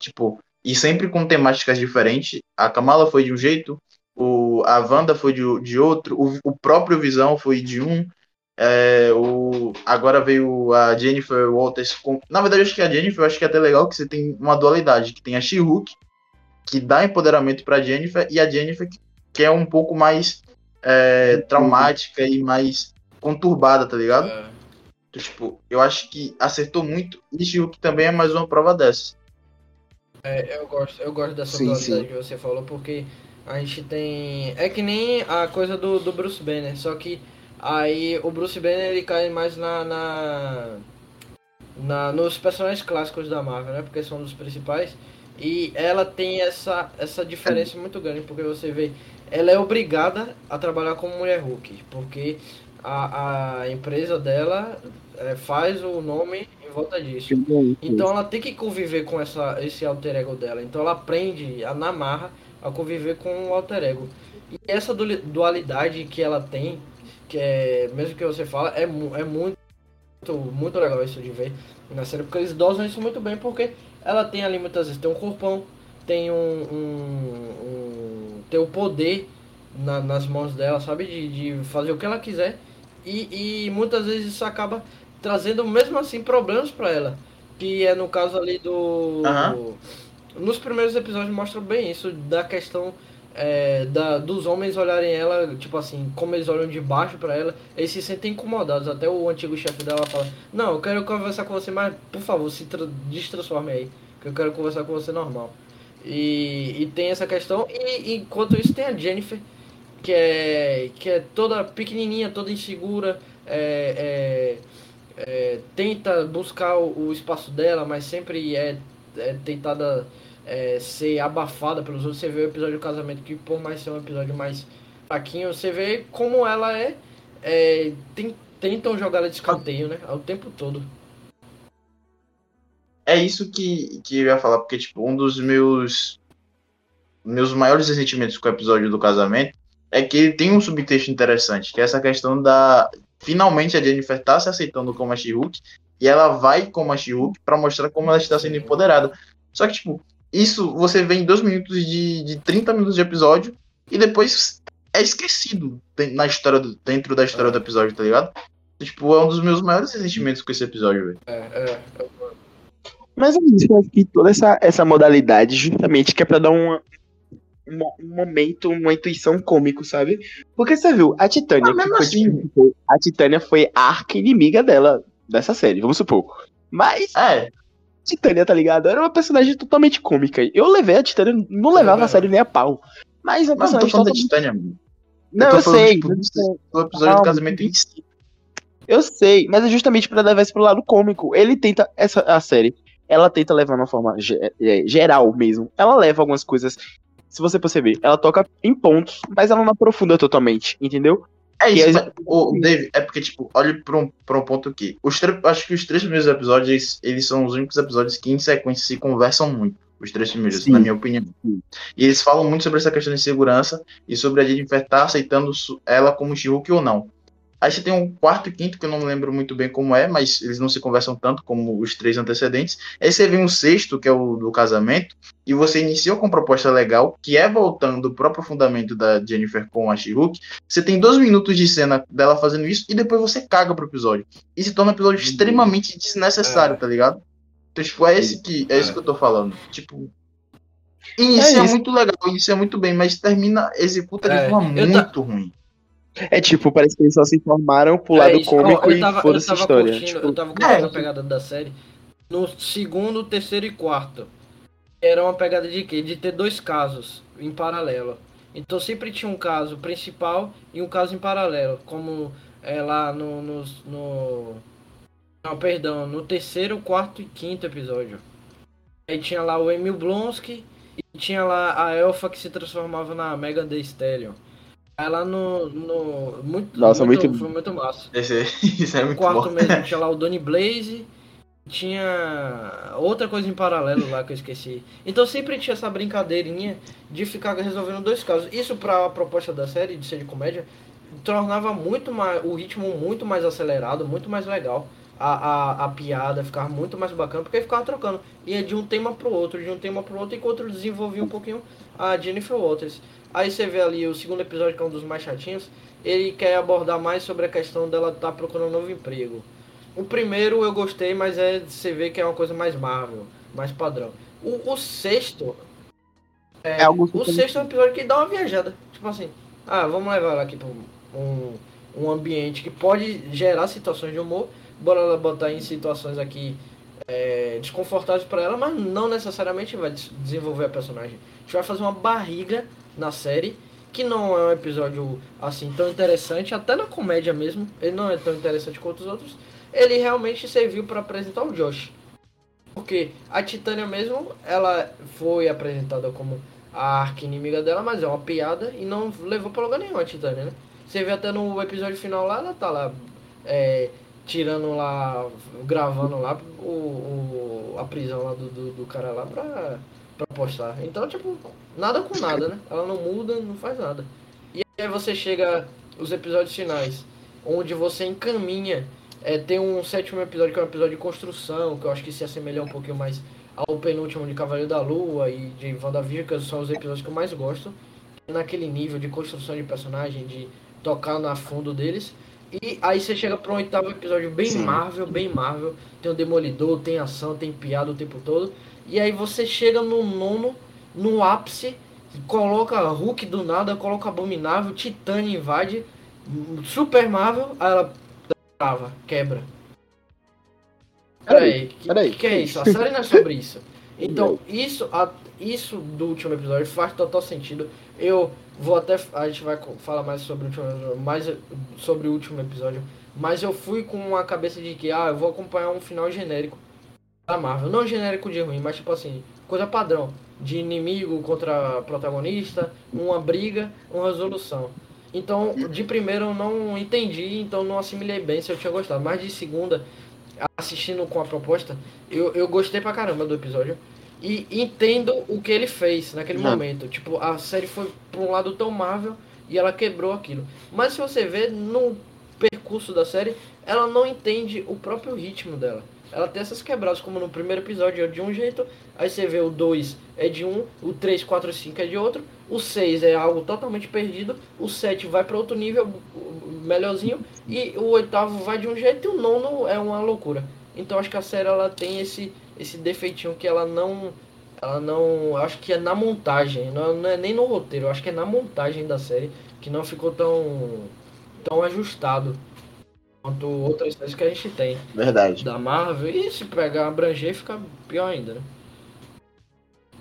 tipo, e sempre com temáticas diferentes. A Kamala foi de um jeito, o, a Wanda foi de, de outro, o, o próprio Visão foi de um, é, o, agora veio a Jennifer Walters. Com, na verdade, acho que a Jennifer, acho que é até legal que você tem uma dualidade, que tem a She-Hulk, que dá empoderamento para Jennifer, e a Jennifer, que, que é um pouco mais é, traumática e mais conturbada, tá ligado? É. Então, tipo, eu acho que acertou muito, e She-Hulk também é mais uma prova dessa. É, eu gosto, eu gosto dessa sim, dualidade sim. que você falou, porque a gente tem. É que nem a coisa do, do Bruce Banner, só que Aí o Bruce Banner ele cai mais na, na, na, nos personagens clássicos da Marvel, né? Porque são dos principais. E ela tem essa, essa diferença muito grande, porque você vê, ela é obrigada a trabalhar como mulher Hulk, porque a, a empresa dela é, faz o nome em volta disso. Então ela tem que conviver com essa, esse alter ego dela. Então ela aprende a, na marra a conviver com o alter ego. E essa dualidade que ela tem que é, mesmo que você fala, é, é muito, muito legal isso de ver na série, porque eles dosam isso muito bem, porque ela tem ali muitas vezes, tem um corpão, tem um, um, um tem o poder na, nas mãos dela, sabe, de, de fazer o que ela quiser, e, e muitas vezes isso acaba trazendo mesmo assim problemas para ela, que é no caso ali do... Uhum. Nos primeiros episódios mostra bem isso, da questão é, da, dos homens olharem ela, tipo assim, como eles olham de baixo para ela, eles se sentem incomodados. Até o antigo chefe dela fala: Não, eu quero conversar com você, mas por favor, se destransforme aí, que eu quero conversar com você normal. E, e tem essa questão. E enquanto isso, tem a Jennifer, que é, que é toda pequenininha, toda insegura, é, é, é tenta buscar o, o, espaço dela, mas sempre é, é tentada é, ser abafada pelos outros. Você vê o episódio do casamento, que por mais ser um episódio mais fraquinho, você vê como ela é. é tem, tentam jogar ela de escanteio, né? O tempo todo. É isso que, que eu ia falar, porque, tipo, um dos meus. Meus maiores ressentimentos com o episódio do casamento é que ele tem um subtexto interessante, que é essa questão da, finalmente a Jennifer tá se aceitando como a She-Hulk e ela vai como a She-Hulk pra mostrar como ela está sendo empoderada. Só que, tipo, isso você vê em dois minutos de, de 30 minutos de episódio e depois é esquecido na história do- dentro da história do episódio, tá ligado? Tipo, é um dos meus maiores ressentimentos com esse episódio, velho. É, é. Mas é isso, eu acho que toda essa, essa modalidade justamente que é pra dar uma, uma- um momento, uma intuição cômico, sabe? Porque você viu, a Titânia, foi, assim. tipo, a Titânia foi a arca-inimiga dela, dessa série, vamos supor. Mas É, Titânia, tá ligado? Era uma personagem totalmente cômica. Eu levei a Titânia, não levava a série nem a pau. Mas é uma mas eu tô personagem falando da totalmente... Titânia, mano. Não, tô eu falando, sei. tipo, eu do- episódio do casamento em si. Eu sei, mas é justamente pra levar isso pro lado cômico. Ele tenta, essa a série, ela tenta levar de uma forma é, geral mesmo. Ela leva algumas coisas, se você perceber, ela toca em pontos, mas ela não aprofunda totalmente, entendeu? É isso, o Dave, é porque, tipo, olha pra um, pra um ponto aqui. Os tre- acho que os três primeiros episódios, eles, eles são os únicos episódios que em sequência se conversam muito. Os três primeiros, Sim. na minha opinião. Sim. E eles falam muito sobre essa questão de segurança e sobre a Jennifer estar aceitando ela como she ou não. Aí você tem um quarto e quinto, que eu não lembro muito bem como é, mas eles não se conversam tanto como os três antecedentes. Aí você vem um sexto, que é o do casamento, e você inicia com uma proposta legal, que é voltando pro aprofundamento da Jennifer com a she Você tem dois minutos de cena dela fazendo isso, e depois você caga pro episódio. E se torna um episódio extremamente desnecessário, É. tá ligado? Então, tipo, é esse que, é isso É. que eu tô falando. Tipo, inicia É isso. muito legal, inicia muito bem, mas termina, executa de É, forma muito ruim. É tipo, parece que eles só se informaram pro É lado isso. cômico eu e tava, eu foda-se a tava história. curtindo, Tipo, eu tava curtindo É. a pegada da série. No segundo, terceiro e quarto. Era uma pegada de quê? De ter dois casos em paralelo. Então sempre tinha um caso principal e um caso em paralelo. Como é lá no. no, no não, perdão, no terceiro, quarto e quinto episódio. Aí tinha lá o Emil Blonsky e tinha lá a Elfa que se transformava na Megan Thee Stallion. Aí lá no. no muito, Nossa, muito- Foi muito massa. Esse, isso é No muito quarto bom. mesmo tinha lá o Donny Blaze. Tinha outra coisa em paralelo lá que eu esqueci. Então sempre tinha essa brincadeirinha de ficar resolvendo dois casos. Isso pra a proposta da série, de ser de comédia, tornava muito mais o ritmo muito mais acelerado, muito mais legal. A, a, a piada ficava muito mais bacana, porque ficava trocando. Ia de um tema pro outro, de um tema pro outro, enquanto desenvolvia um pouquinho a Jennifer Walters. Aí você vê ali o segundo episódio, que é um dos mais chatinhos, ele quer abordar mais sobre a questão dela estar procurando um novo emprego. O primeiro eu gostei, mas é você vê que é uma coisa mais Marvel, mais padrão. O, o sexto. É, É algo o sexto é um episódio que dá uma viajada. Tipo assim, ah, vamos levar ela aqui pra um, um, ambiente que pode gerar situações de humor. Bora ela botar em situações aqui é, desconfortáveis pra ela, mas não necessariamente vai des- desenvolver a personagem. A gente vai fazer uma barriga na série que não é um episódio assim tão interessante, até na comédia mesmo, ele não é tão interessante quanto os outros. Ele realmente serviu para apresentar o Josh. Porque a Titânia mesmo, ela foi apresentada como a arca inimiga dela, mas é uma piada e não levou pra lugar nenhum a Titânia, né? Você vê até no episódio final lá, ela tá lá é, tirando lá, gravando lá o, o- a prisão lá do, do, do cara lá pra, pra postar. Então, tipo, nada com nada, né? Ela não muda, não faz nada. E aí você chega os episódios finais, onde você encaminha. É, tem um sétimo episódio que é um episódio de construção, que eu acho que se assemelha um pouquinho mais ao penúltimo de Cavaleiro da Lua e de WandaVision, que são os episódios que eu mais gosto. Naquele nível de construção de personagem, de tocar na fundo deles. E aí você chega para um oitavo episódio bem Sim. Marvel, bem Marvel. Tem o Demolidor, tem ação, tem piada o tempo todo. E aí você chega no nono, no ápice, coloca Hulk do nada, coloca Abominável, Titânia invade, Super Marvel, aí ela trava, quebra. Peraí, que, peraí. que, que é isso? A série não é sobre isso. Então, isso, a- isso do último episódio faz total sentido. Eu vou até. A gente vai falar mais sobre o último episódio, mais sobre o último episódio. Mas eu fui com a cabeça de que, ah, eu vou acompanhar um final genérico da Marvel. Não genérico de ruim, mas tipo assim, coisa padrão. De inimigo contra protagonista, uma briga, uma resolução. Então, de primeiro eu não entendi, então não assimilei bem se eu tinha gostado. Mas de segunda, assistindo com a proposta, eu, eu gostei pra caramba do episódio. E entendo o que ele fez naquele Não. momento. Tipo, a série foi pra um lado tão Marvel e ela quebrou aquilo. Mas se você ver, não percurso da série, ela não entende o próprio ritmo dela. Ela tem essas quebradas, como no primeiro episódio é de um jeito, aí você vê o 2 é de um, o 3, 4 e 5 é de outro, o 6 é algo totalmente perdido, o 7 vai para outro nível melhorzinho, e o oitavo vai de um jeito e o nono é uma loucura. Então acho que a série ela tem esse, esse defeitinho que ela não. Ela não. Acho que é na montagem, não, não é nem no roteiro, acho que é na montagem da série que não ficou tão. tão ajustado quanto outras séries que a gente tem. Verdade. Da Marvel. E se pegar abranger fica pior ainda, né?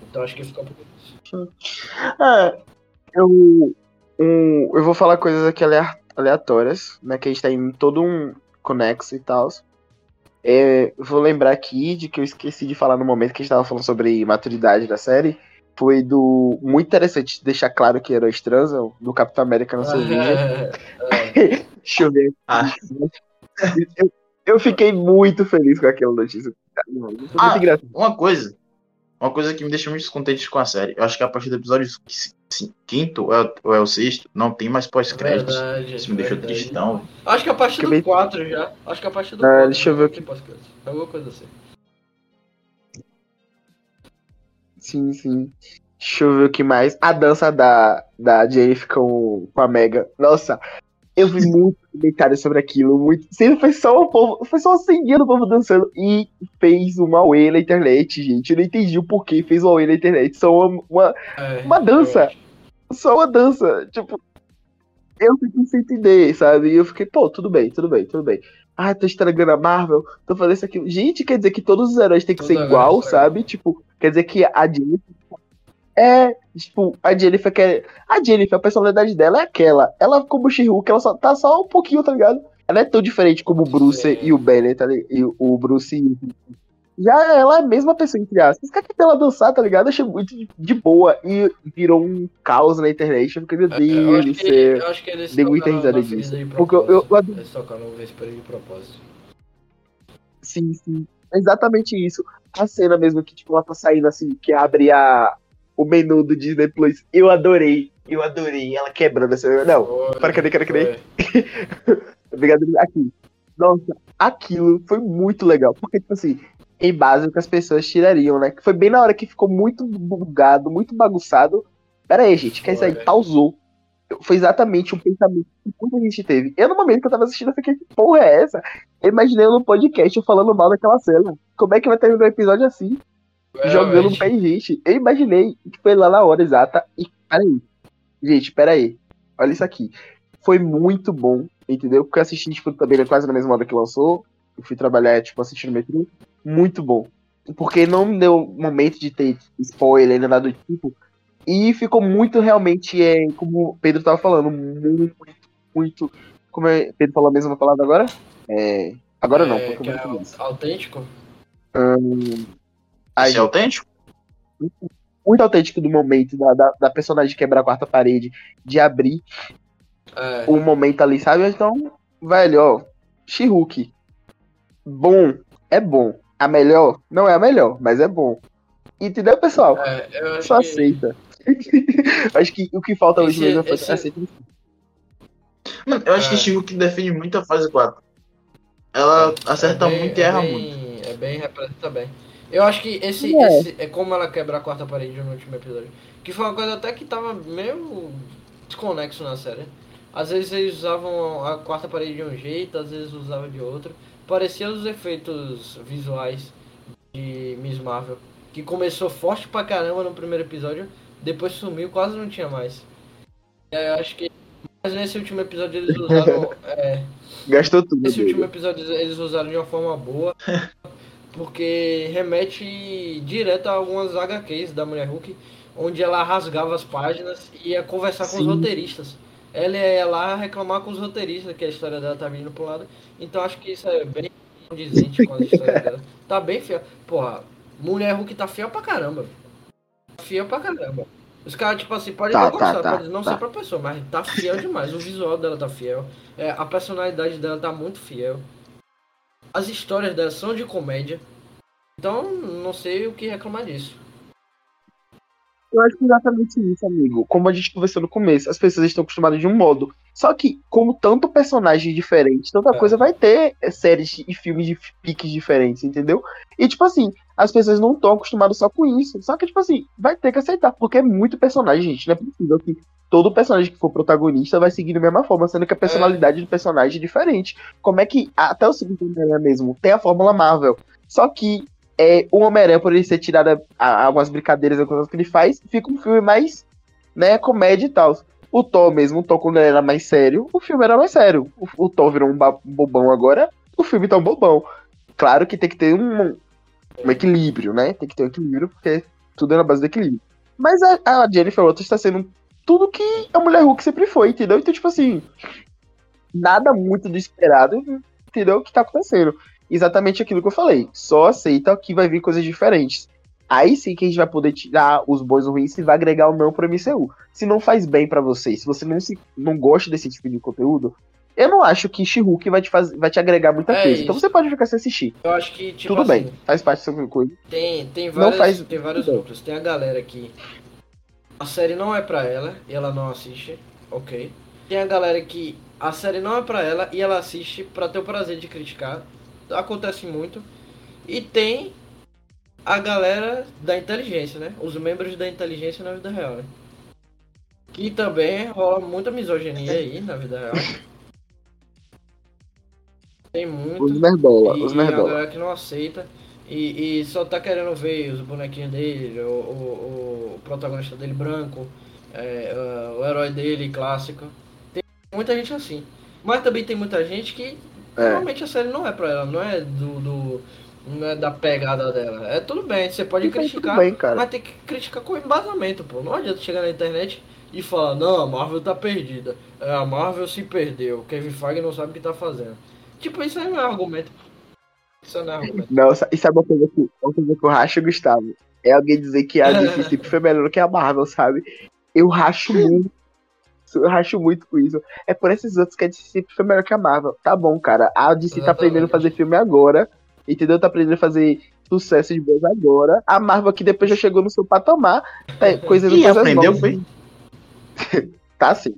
Então acho que fica por isso. É, eu, um, eu vou falar coisas aqui aleatórias, né? Que a gente tá em todo um conexo e tal. É, vou lembrar aqui de que eu esqueci de falar no momento que a gente tava falando sobre maturidade da série. Foi do. Muito interessante deixar claro que heróis transam do Capitão América no seu vídeo. Deixa eu ver. Ah. Eu, eu fiquei muito feliz com aquela notícia. Ah, engraçado. Uma coisa. Uma coisa que me deixa muito descontente com a série. Eu acho que a partir do episódio sim, quinto ou é, o- ou é o sexto, não tem mais pós-créditos. Isso me deixou verdade. tristão. Acho que a partir do 4 já. Acho que a partir do Ah, 4. deixa eu ver já aqui. tem pós-crédito. Alguma coisa assim. Sim, sim. Deixa eu ver o que mais. A dança da, da Jennifer com, com a Mega. Nossa, eu vi muito comentário sobre aquilo. Muito. Sempre foi só o povo. Foi só acendendo o povo dançando. E fez uma Away na internet, gente. Eu não entendi o porquê fez uma Away na internet. Só uma, uma, É, Uma dança. só uma dança. Tipo, eu fiquei sem entender, sabe? E eu fiquei, pô, tudo bem, tudo bem, tudo bem. Ah, tô estragando a Marvel, tô fazendo isso aqui. Gente, quer dizer que todos os heróis têm que Todo ser igual, sabe? Tipo, quer dizer que a Jennifer. É, tipo, a Jennifer quer. A Jennifer, a personalidade dela é aquela. Ela, como She-Hulk, ela só tá só um pouquinho, tá ligado? Ela é tão diferente como o Bruce Sim. e o Banner, tá ligado? E o Bruce e já ela é a mesma pessoa, entre aspas. Quer que ela dançar, tá ligado? Eu achei muito de, boa. E virou um caos na internet. Eu fiquei, meu É, eu, Deus acho que, eu acho que eles Dei muita risada disso. Porque eu- eu- eu- Eles tocaram no vespeiro de propósito. Sim, sim. Exatamente isso. A cena mesmo que, tipo, ela tá saindo assim, que abre a, o menu do Disney Plus. Eu adorei. Eu adorei. Ela quebrando essa. Não, Foi, para, cadê, cadê, cadê? Obrigado. Aqui. Nossa, aquilo foi muito legal. Porque, tipo assim, em base o que as pessoas tirariam, né? Que foi bem na hora que ficou muito bugado, muito bagunçado. Pera aí, gente, que isso aí Foi. pausou. Foi exatamente um pensamento que muita gente teve. Eu, no momento que eu tava assistindo, eu fiquei, que porra é essa? Eu imaginei no podcast eu falando mal daquela cena. Como é que vai terminar o episódio assim? Jogando no Realmente. pé em gente. Eu imaginei que foi lá na hora exata. E peraí. Gente, peraí. Olha isso aqui. Foi muito bom, entendeu? Porque eu assisti, tipo, também quase na mesma hora que lançou. Eu fui trabalhar, tipo, assistindo metrô. Muito bom. Porque não me deu momento de ter spoiler, nada do tipo. E ficou muito realmente, é, como o Pedro tava falando, muito, muito. Como é. Pedro falou a mesma palavra agora? É. Agora não, É, porque que eu é não conheço. Autêntico? Ai, Isso é autêntico? muito autêntico do momento, da, da, da personagem quebrar a quarta parede, de abrir É. o momento ali, sabe? Então, velho, ó, She-Hulk, bom, é bom. A melhor, não é a melhor, mas é bom. Entendeu, pessoal? É, eu acho Só que- aceita. acho que o que falta hoje Esse- mesmo é esse- aceita. Mano, eu acho É. que She-Hulk define muito a fase 4. Ela acerta é bem- muito e é erra bem- muito. É bem, representa bem. Eu acho que esse É. esse é como ela quebra a quarta parede no último episódio. Que foi uma coisa até que tava meio desconexo na série. Às vezes eles usavam a quarta parede de um jeito, às vezes usavam de outro. Parecia os efeitos visuais de Miss Marvel. Que começou forte pra caramba no primeiro episódio, depois sumiu, quase não tinha mais. É, eu acho que. Mas nesse último episódio eles usaram. é, Gastou tudo. esse dele. último episódio eles usaram de uma forma boa, porque remete direto a algumas HQs da Mulher Hulk, onde ela rasgava as páginas e ia conversar com os Sim. roteiristas. Ela ia lá reclamar com os roteiristas que a história dela tá vindo pro lado. Então acho que isso é bem condizente com a história dela. Tá bem fiel. Porra, Mulher Hulk tá fiel pra caramba. Fiel pra caramba. Os caras, tipo assim, podem Tá, não tá, gostar, tá, pode não tá. ser pra pessoa, mas tá fiel demais. O visual dela tá fiel. É, a personalidade dela tá muito fiel. As histórias dela são de comédia. Então, não sei o que reclamar disso. Eu acho que exatamente isso, amigo. Como a gente conversou no começo, as pessoas estão acostumadas de um modo. Só que, como tanto personagem diferente, tanta É. coisa vai ter é, séries e filmes de piques diferentes, entendeu? E, tipo assim, as pessoas não estão acostumadas só com isso. Só que, tipo assim, vai ter que aceitar, porque é muito personagem, gente. Não é possível que todo personagem que for protagonista vai seguir da mesma forma, sendo que a personalidade do personagem é diferente. Como é que, até o segundo Homem-Aranha mesmo, tem a fórmula Marvel. Só que é, o Homem-Aranha, por ele ser tirado algumas brincadeiras, algumas coisas que ele faz, fica um filme mais, né, comédia e tal. O Thor mesmo, o Thor quando ele era mais sério, o filme era mais sério. O, o Thor virou um bobão agora, o filme tá um bobão. Claro que tem que ter um, um equilíbrio, né? Tem que ter um equilíbrio, porque tudo é na base do equilíbrio. Mas a, a Jennifer Walters está sendo tudo que a Mulher Hulk sempre foi, entendeu? Então, tipo assim, nada muito do esperado, entendeu? O que tá acontecendo. Exatamente aquilo que eu falei. Só aceita que vai vir coisas diferentes. Aí sim que a gente vai poder tirar os bons ruins e vai agregar ou não pro MCU. Se não faz bem pra você, se você não, se, não gosta desse tipo de conteúdo, eu não acho que She-Hulk vai te, faz, vai te agregar muita É coisa. Então isso. você pode ficar sem assistir. Eu acho que, tipo Tudo assim, bem, faz parte da sua coisa. Tem, tem Não vários, faz- tem vários núcleos. Tem a galera que a série não é pra ela e ela não assiste, ok. Tem a galera que a série não é pra ela e ela assiste pra ter o prazer de criticar. Acontece muito. E tem a galera da inteligência, né? Os membros da inteligência na vida real, né? Que também rola muita misoginia aí na vida real. Tem muito. Os nerdola, os a nerdola. galera que não aceita e, e só tá querendo ver os bonequinhos dele, o, o, o protagonista dele branco, é, o herói dele clássico. Tem muita gente assim. Mas também tem muita gente que É. realmente a série não é pra ela, não é do, do- não é da pegada dela. É tudo bem, você pode E criticar, bem, mas tem que criticar com embasamento, pô. Não adianta chegar na internet e falar, não, a Marvel tá perdida. É, a Marvel se perdeu, Kevin Feige não sabe o que tá fazendo. Tipo, isso aí não é argumento. Isso não é argumento. Não, e sabe uma coisa que, uma coisa que eu racho, Gustavo? É alguém dizer que a DC sempre foi melhor do que a Marvel, sabe? Eu racho muito. Eu racho muito com isso. É por esses outros que a DC sempre foi melhor que a Marvel. Tá bom, cara. A DC tá aprendendo a fazer filme agora. Entendeu? Tá aprendendo a fazer sucesso de voz agora. A Marvel aqui depois já chegou no seu patamar. Tá coisas Ih, coisas aprendeu, foi? Tá sim.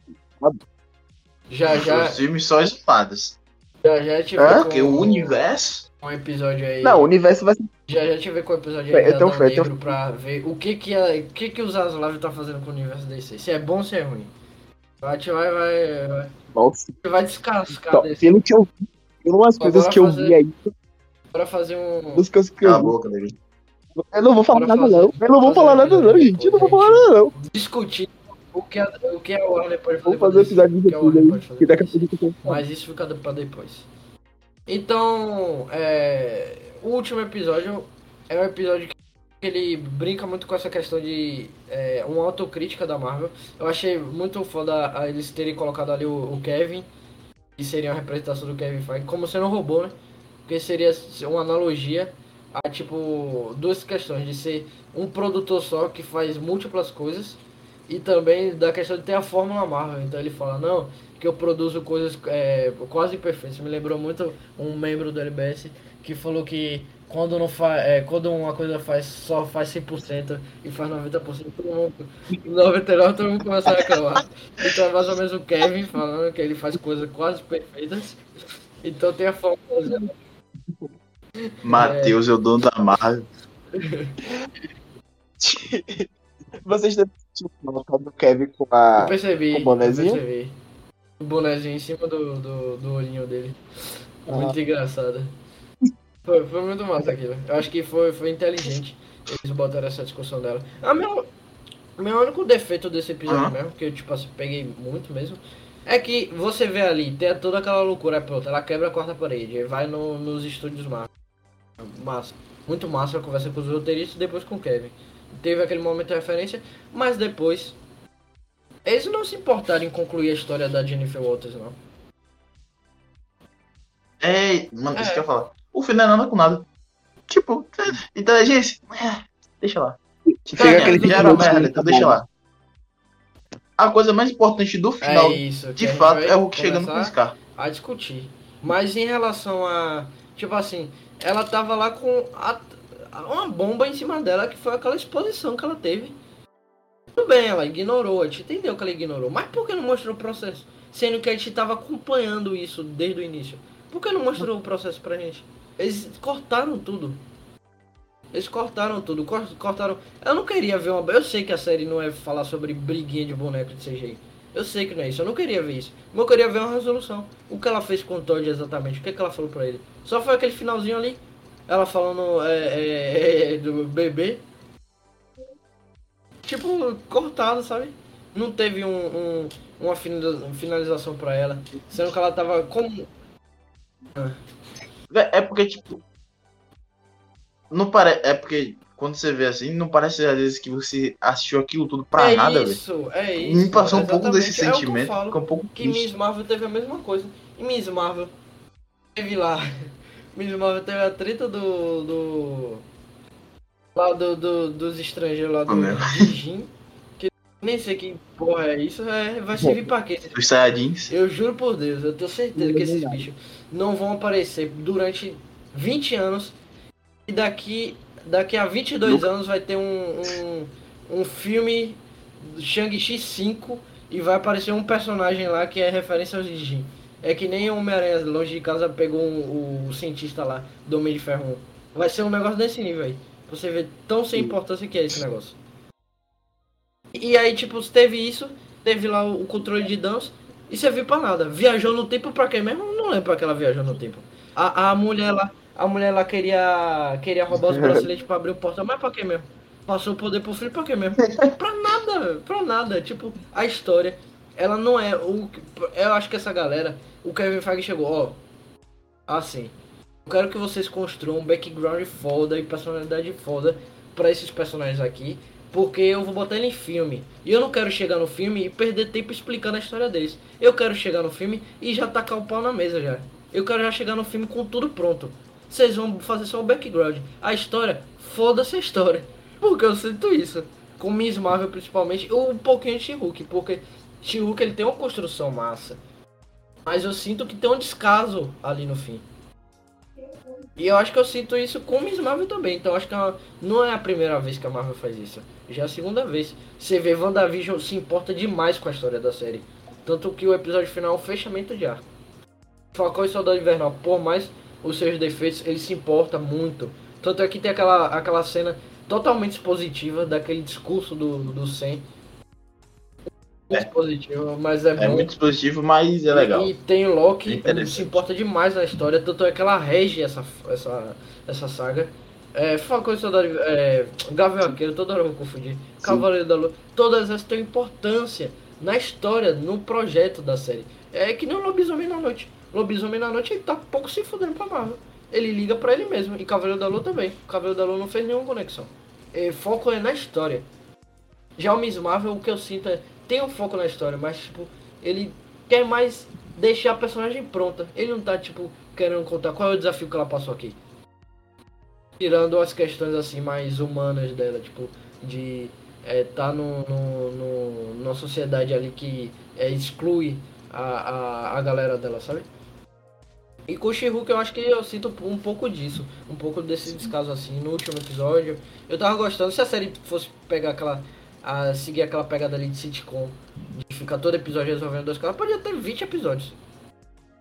Já, já, Os filmes só espadas. já, já tive Hã? com Porque o universo. Um episódio aí. Não, o universo vai ser. Já, já tive com o episódio aí eu tenho fé, eu tenho pra ver o que que, a, o que, que os Zaslav tá fazendo com o universo DC. Se é bom ou se é ruim. Vai, vai, vai, Nossa. vai descascar Então, desse. pelo que eu vi, pelas coisas que eu fazer- vi aí, Bora fazer um. coisas que Cala a eu vi. boca. Eu não vou falar nada, não. Eu não vou falar nada, não, gente. Eu não vou falar nada, não. discutir o que a, o que a Warner pode fazer. Com fazer DC, episódio o de tudo aí. Mas isso fica pra depois. Então, é, o último episódio é um episódio que ele brinca muito com essa questão de é, uma autocrítica da Marvel. Eu achei muito foda a eles terem colocado ali o, o Kevin, que seria uma representação do Kevin Feige, como sendo um robô, né? Porque seria uma analogia a, tipo, duas questões, de ser um produtor só que faz múltiplas coisas e também da questão de ter a fórmula Marvel. Então ele fala, não, que eu produzo coisas é, quase perfeitas. Me lembrou muito um membro do LBS que falou que quando não faz, é, quando uma coisa faz só faz 100% e faz 90%, todo mundo 99 todo mundo começa a reclamar. Então é mais ou menos o Kevin falando que ele faz coisas quase perfeitas. Então tem a fórmula Matheus é o dono da Marvel. Vocês devem foto do Kevin com a. Eu percebi. com o bonezinho? Eu percebi. O bonezinho em cima do, do, do olhinho dele. Ah. Muito engraçado. Foi, foi muito massa aquilo. Eu acho que foi, foi inteligente eles botaram essa discussão dela. A meu, meu único defeito desse episódio Aham. mesmo, que eu tipo assim, peguei muito mesmo, é que você vê ali, tem toda aquela loucura, é pronto, ela quebra a quarta parede, vai no, nos estúdios massa. Massa. Muito massa conversa com os roteiristas e depois com o Kevin. Teve aquele momento de referência, mas depois. Eles não se importaram em concluir a história da Jennifer Walters, não. É, mano, isso É. que eu ia falar. O filho não é nada com nada. Tipo, é, inteligência. É, deixa lá. Chega Tá, aquele já era merda, então deixa lá. A coisa mais importante do final, é isso. que de fato, é o Hulk chegando com esse carro. a discutir. Mas em relação a. Tipo assim, ela tava lá com a- uma bomba em cima dela, que foi aquela exposição que ela teve. Tudo bem, ela ignorou, a gente entendeu que ela ignorou. Mas por que não mostrou o processo? sendo que a gente tava acompanhando isso desde o início? Por que não mostrou o processo pra gente? Eles cortaram tudo. Eles cortaram tudo, cortaram. Eu não queria ver uma. Eu sei que a série não é falar sobre briguinha de boneco de CGI. Eu sei que não é isso, eu não queria ver isso. Mas eu queria ver uma resolução. O que ela fez com o Todd exatamente? O que, é que ela falou pra ele? Só foi aquele finalzinho ali. Ela falando é, é, é, do bebê. Tipo, cortado, sabe? Não teve um, um uma finalização pra ela. Sendo que ela tava como. Ah. É porque, tipo, não parece. É porque quando você vê assim, não parece às vezes que você assistiu aquilo tudo pra é nada, velho. Isso, é isso. Me passou um pouco desse é sentimento. Que, um pouco que Miss Marvel teve a mesma coisa. E Miss Marvel teve lá. Miss Marvel teve a treta do. do lá do, do, dos estrangeiros lá do Jin. Que nem sei que porra é isso. É, vai servir pra quê? Os Saiyajins. Eu juro por Deus, eu tenho certeza que esses bichos não vão aparecer durante 20 anos e daqui, daqui a 22 anos vai ter um, um, um filme Shang-Chi 5 e vai aparecer um personagem lá que é referência aos Jin. É que nem o Homem-Aranha longe de casa pegou um, o cientista lá do Homem de Ferro 1. Vai ser um negócio desse nível aí. Você vê tão sem importância que é esse negócio. E aí, tipo, teve isso, teve lá o, controle de danos, e você viu pra nada. Viajou no tempo pra quê mesmo? Não lembro pra que ela viajou no tempo. A, a mulher lá, a mulher lá queria, queria roubar os braceletes pra abrir o portão, mas pra quê mesmo? Passou o poder pro filho pra quê mesmo? pra nada, pra nada. Tipo, a história, ela não é. O, eu acho que essa galera, o Kevin Feige chegou, ó. Assim. Eu quero que vocês construam um background foda e personalidade foda para esses personagens aqui. Porque eu vou botar ele em filme. E eu não quero chegar no filme e perder tempo explicando a história deles. Eu quero chegar no filme e já tacar o pau na mesa já. Eu quero já chegar no filme com tudo pronto. Vocês vão fazer só o background. A história, foda-se a história. Porque eu sinto isso. Com Miss Marvel principalmente, ou um pouquinho de She-Hulk. Porque She-Hulk ele tem uma construção massa. Mas eu sinto que tem um descaso ali no fim. E eu acho que eu sinto isso com Miss Marvel também. Então acho que é não é a primeira vez que a Marvel faz isso. Já é a segunda vez. Você vê WandaVision se importa demais com a história da série. Tanto que o episódio final é um fechamento de arco. Falcão e Soldado Invernal, por mais os seus defeitos, ele se importa muito. Tanto é que tem aquela, aquela cena totalmente expositiva daquele discurso do, do Sen. É. Expositivo, mas é, é bom. muito expositivo, mas é legal. E, tem o Loki, é se importa demais na história, tanto é que ela rege essa, essa, essa saga. É, Falcão e Soldado, é, Gavião Arqueiro, toda hora eu vou confundir. Sim. Cavaleiro da Lua, todas essas têm importância na história, no projeto da série. É que nem o Lobisomem na Noite. Lobisomem na Noite ele tá pouco se fudendo pra Marvel. Ele liga pra ele mesmo. E Cavaleiro da Lua também. Cavaleiro da Lua não fez nenhuma conexão. E foco é na história. Já o Miss Marvel, o que eu sinto é. Tem um foco na história, mas tipo, ele quer mais deixar a personagem pronta. Ele não tá, tipo, querendo contar qual é o desafio que ela passou aqui. Tirando as questões assim mais humanas dela, tipo, de é, tá no, no, no, numa sociedade ali que é, exclui a, a, a galera dela, sabe? E com o she eu acho que eu sinto um pouco disso, um pouco desse descaso assim, no último episódio. Eu tava gostando, se a série fosse pegar aquela. A seguir aquela pegada ali de sitcom, de ficar todo episódio resolvendo dois caras, podia ter 20 episódios.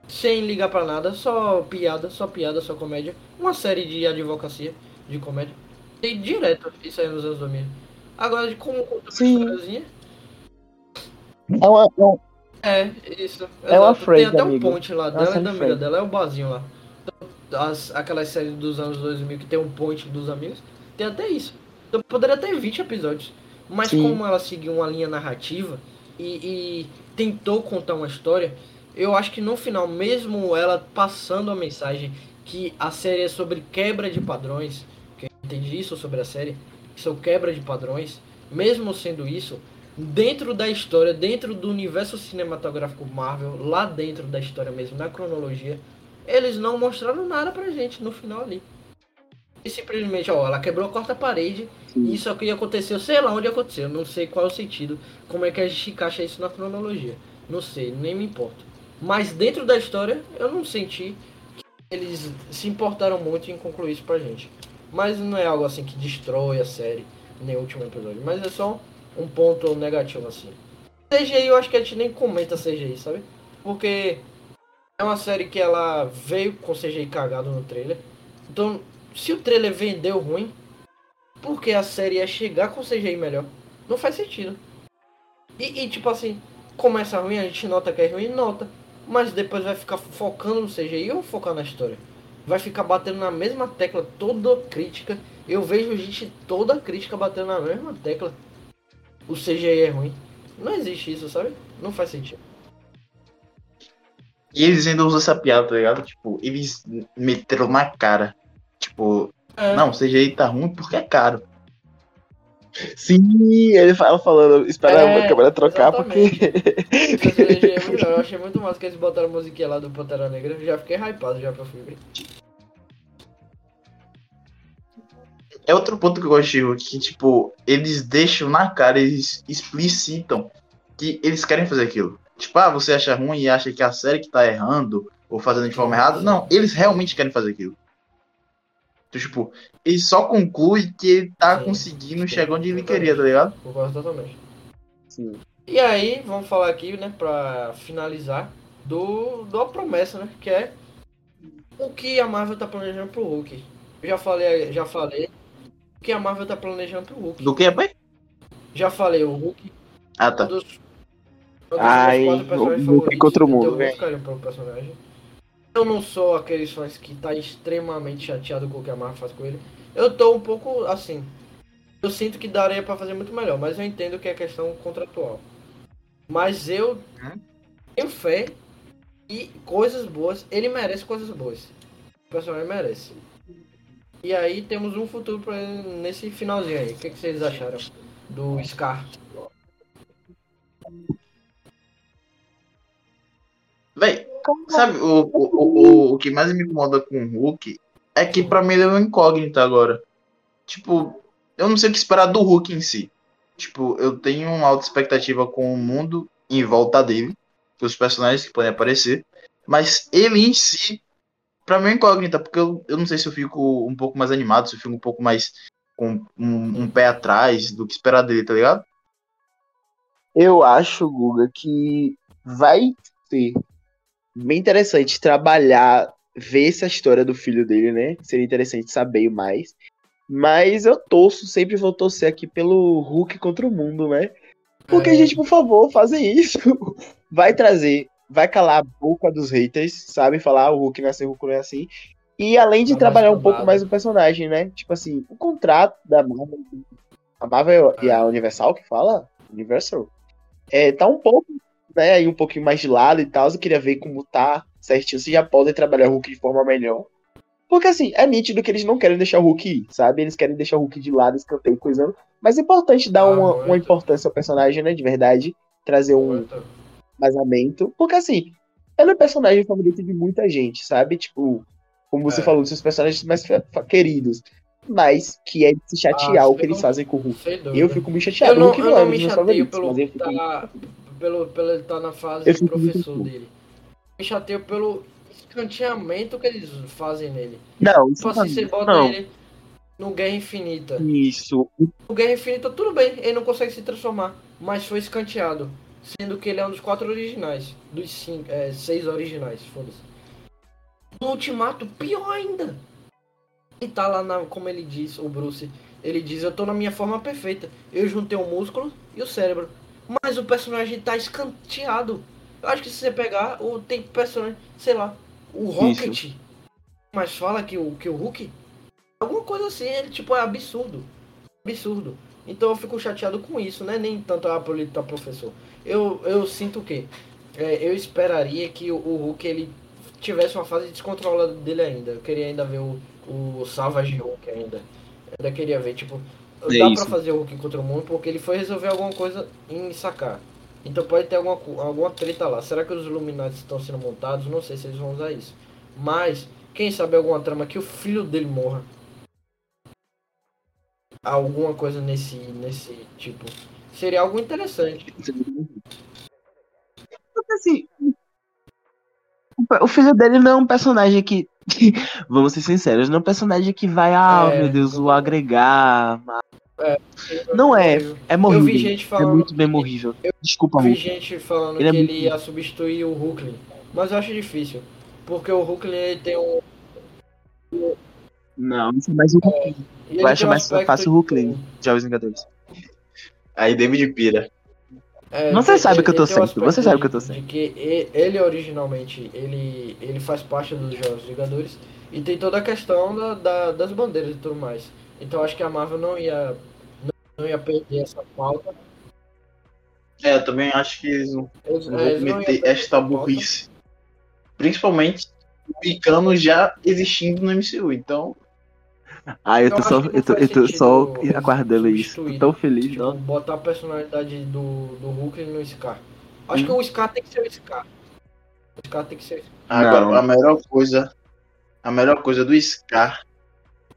Sem ligar pra nada, só piada, só piada, só comédia. Uma série de advocacia, de comédia. E direto, isso aí nos anos 2000. Agora, de como contar uma historiazinha. É uma, é é, isso. É uma Frey, Tem até um ponte lá dela e da amiga dela, é o barzinho lá. As, aquelas séries dos anos 2000 que tem um ponte dos amigos, tem até isso. Então poderia ter 20 episódios. Mas Sim. como ela seguiu uma linha narrativa e, e, tentou contar uma história, eu acho que no final, mesmo ela passando a mensagem que a série é sobre quebra de padrões, que eu entendi isso sobre a série, que são quebra de padrões, mesmo sendo isso, dentro da história, dentro do universo cinematográfico Marvel, lá dentro da história mesmo, na cronologia, eles não mostraram nada pra gente no final ali. E simplesmente, ó, ela quebrou a quarta parede e isso aqui aconteceu, sei lá onde aconteceu, não sei qual é o sentido, como é que a gente encaixa isso na cronologia. Não sei, nem me importa. Mas dentro da história, eu não senti que eles se importaram muito em concluir isso pra gente. Mas não é algo assim que destrói a série, nem o último episódio. Mas é só um ponto negativo, assim. CGI eu acho que a gente nem comenta CGI, sabe? porque é uma série que ela veio com CGI cagado no trailer. Então, se o trailer vendeu ruim, por que a série ia chegar com CGI melhor? Não faz sentido. E, e, tipo assim, começa ruim, a gente nota que é ruim, nota. Mas depois vai ficar focando no CGI ou focar na história? Vai ficar batendo na mesma tecla toda crítica. Eu vejo gente toda crítica batendo na mesma tecla. O CGI é ruim. Não existe isso, sabe? Não faz sentido. E eles ainda usam essa piada, tá ligado? Tipo, eles meteram na cara. Tipo, É, não, CGI tá ruim porque é caro. Sim, ele fala falando, espera É, a câmera trocar, porque. é eu achei muito massa que eles botaram a musiquinha lá do Pantera Negra. Eu já fiquei hypado já pra filme. É outro ponto que eu gosto de Hulk, que, tipo, eles deixam na cara, eles explicitam que eles querem fazer aquilo. Tipo, ah, você acha ruim e acha que a série que tá errando ou fazendo de forma errada. Não, eles realmente querem fazer aquilo. Então, tipo, ele só conclui que ele tá Sim, conseguindo sim, chegar onde ele queria, tá ligado? Concordo totalmente. Sim. E aí, vamos falar aqui, né, pra finalizar, do, da promessa, né, que é o que a Marvel tá planejando pro Hulk. Eu já falei, já falei o que a Marvel tá planejando pro Hulk. Do que, pai? Já falei, o Hulk Ah, é um tá. dos, é um dos Ai, Hulk contra o Eu mundo, tenho Eu não sou aqueles fãs que tá extremamente chateado com o que a Marvel faz com ele. Eu tô um pouco assim. Eu sinto que daria pra fazer muito melhor, mas eu entendo que é questão contratual. Mas eu Hum? tenho fé e coisas boas. Ele merece coisas boas. O personagem merece. E aí temos um futuro pra ele nesse finalzinho aí. O que, que vocês acharam do Scar? Sabe, o, o, o, o que mais me incomoda com o Hulk é que pra mim ele é um incógnito agora. Tipo, eu não sei o que esperar do Hulk em si. Tipo, eu tenho uma alta expectativa com o mundo em volta dele, os personagens que podem aparecer, mas ele em si, pra mim é incógnita, porque eu, eu não sei se eu fico um pouco mais animado, se eu fico um pouco mais com um, um pé atrás do que esperar dele, tá ligado? Eu acho, Guga, que vai ser bem interessante trabalhar, ver essa história do filho dele, né? Seria interessante saber mais. Mas eu torço, sempre vou torcer aqui pelo Hulk contra o mundo, né? Porque, É. gente, por favor, fazem isso. Vai trazer, vai calar a boca dos haters, sabe? Falar ah, o Hulk não é o Hulk não é assim. E além de mais trabalhar um pouco mais o personagem, né? Tipo assim, o contrato da Marvel, a Marvel e a Universal que fala, Universal, é, tá um pouco, né, aí um pouquinho mais de lado e tal. Eu queria ver como tá certinho, se já podem trabalhar o Hulk de forma melhor. Porque assim, é nítido que eles não querem deixar o Hulk ir, sabe? Eles querem deixar o Hulk de lado, escanteio, coisando. Mas é importante dar Ah, uma, uma importância ao personagem, né? De verdade. Trazer um vazamento. Porque assim, ele é o personagem favorito de muita gente, sabe? Tipo, como você É. falou, dos seus personagens mais queridos. Mas que é de se chatear Ah, o que eles fazem com o Hulk. Eu fico me chateado. Eu não, Hulk eu não é não um me chateio pelo mas eu fico pelo, pelo ele tá na fase Eu de professor dele. Me chateio pelo escanteamento que eles fazem nele. Não, isso Tipo assim, você bota não. ele no Guerra Infinita. Isso. No Guerra Infinita, tudo bem, ele não consegue se transformar. Mas foi escanteado. Sendo que ele é um dos quatro originais. Dos cinco, é, seis originais, foda-se. No Ultimato, pior ainda. E tá lá, na, como ele diz, o Bruce. Ele diz, eu tô na minha forma perfeita. Eu juntei o músculo e o cérebro. Mas o personagem tá escanteado. Eu acho que se você pegar, o, tem personagem, sei lá, o Rocket. Mas fala que o, que o Hulk. Alguma coisa assim, ele tipo é absurdo. Absurdo. Então eu fico chateado com isso, né? Nem tanto a política professor. Eu, eu sinto o quê? É, eu esperaria que o, o Hulk ele tivesse uma fase descontrolada dele ainda. Eu queria ainda ver o, o Savage Hulk ainda. Eu ainda queria ver, tipo, É dá isso. pra fazer o Hulk contra o mundo porque ele foi resolver alguma coisa em sacar. Então pode ter alguma, alguma treta lá. Será que os Illuminati estão sendo montados? Não sei se eles vão usar isso. Mas, quem sabe alguma trama que o filho dele morra. Alguma coisa nesse, nesse tipo. Seria algo interessante. Assim, o filho dele não é um personagem que. Vamos ser sinceros, não é um personagem que vai, ah, É, meu Deus, o concordo. Agregar. Não é, é Eu morrível. vi gente É falando. muito bem morrível. Desculpa, Eu vi Hulk. gente falando Ele é que muito ele ia substituir o Hulkling. Mas eu acho difícil. Porque o Hulkling ele tem um. Não, isso é mais o Hulk. ele Eu acho um mais fácil o de- Hulkling. Já os Vingadores. Aí David pira. É, Você ele- sabe que eu tô um certo, você sabe que eu tô de- certo. De que ele originalmente ele, ele faz parte dos Jogos Vingadores e tem toda a questão da, da- das bandeiras e tudo mais. Então acho que a Marvel não ia não, não ia perder essa pauta. É, eu também acho que eles não Eles, não é, vão eles não iam meter perder esta burrice. Principalmente o Icano já existindo no MCU. Então, Ah, eu Eu tô acho só, que não eu tô, eu tô só aguardando isso. Tô tão feliz, Tipo, não. botar a personalidade do, do Hulk no Scar. Acho Hum. que o Scar tem que ser o Scar. O Scar tem que ser. agora Não. a melhor coisa. A melhor coisa do Scar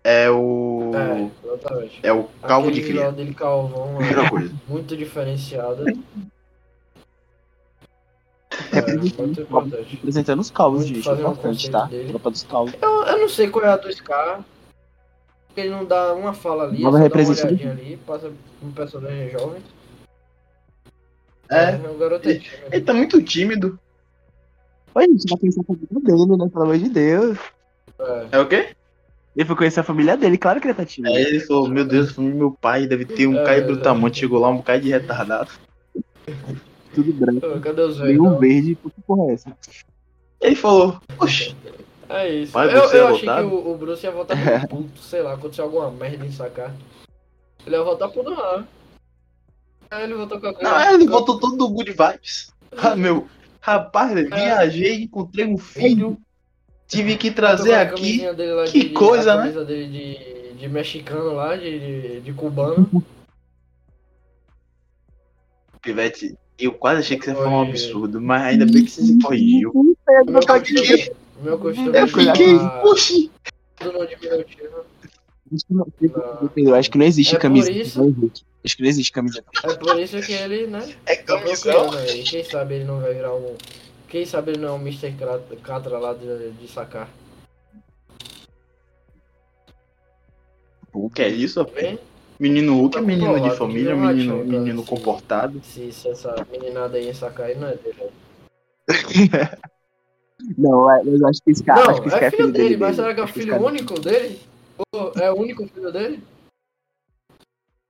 é o. É, exatamente. É o calvo Aquele de cria. dele calvão é muito diferenciado. É É, muito importante. Representando os calvos, Muito gente. um Importante, tá? dele. Tropa dos calvos. Eu, eu não sei qual é a do Scar. Ele não dá uma fala ali, Nova dá representação. olhadinha ali, passa um personagem jovem. É. Meu garoto é tímido. Ele tá muito tímido. Oi, gente, vai conhecer a família dele, né? Pelo amor de Deus. É. É o quê? Ele foi conhecer a família dele, claro que ele tá tímido. Aí ele falou, meu Deus, meu pai deve ter um É, cara é. brutamonte. Chegou lá um bocado de retardado. Tudo branco. Ô, Cadê os velhos? verde, que porra é essa? Ele falou, oxe, É isso. Pai, eu você eu é achei voltado? que o, o Bruce ia voltar pro puto, sei lá, aconteceu alguma merda em sacar. Ele ia voltar pro Noir. Aí ele voltou com a não, ele voltou todo do good vibes. Ah, meu, rapaz, É. viajei, encontrei um filho, tive que trazer aqui. camisinha dele lá que de- coisa, né? camisa dele de, de mexicano lá, de, de, de cubano. Pivete, eu quase achei que você falar um absurdo, mas ainda bem que você se corrigiu. Meu Eu fiquei, costume, o meu costume eu fiquei, oxi. Eu acho que não existe É camisa. isso- Acho que não existe camisa. É por isso que ele, né? É Tá aí. Quem sabe ele não vai virar um. Quem sabe ele não é um Mr. Catra- lá de, de sacar. O que é isso, Tá bem? Menino Hulk é Tá menino de família, vai menino, achar, menino comportado. Se, se essa meninada aí sacar aí não é dele. Não, é- mas eu acho que esse cara. não, acho que esse é cara filho dele, mas dele. será que é o Acho filho cara- único dele? Ou é o único filho dele?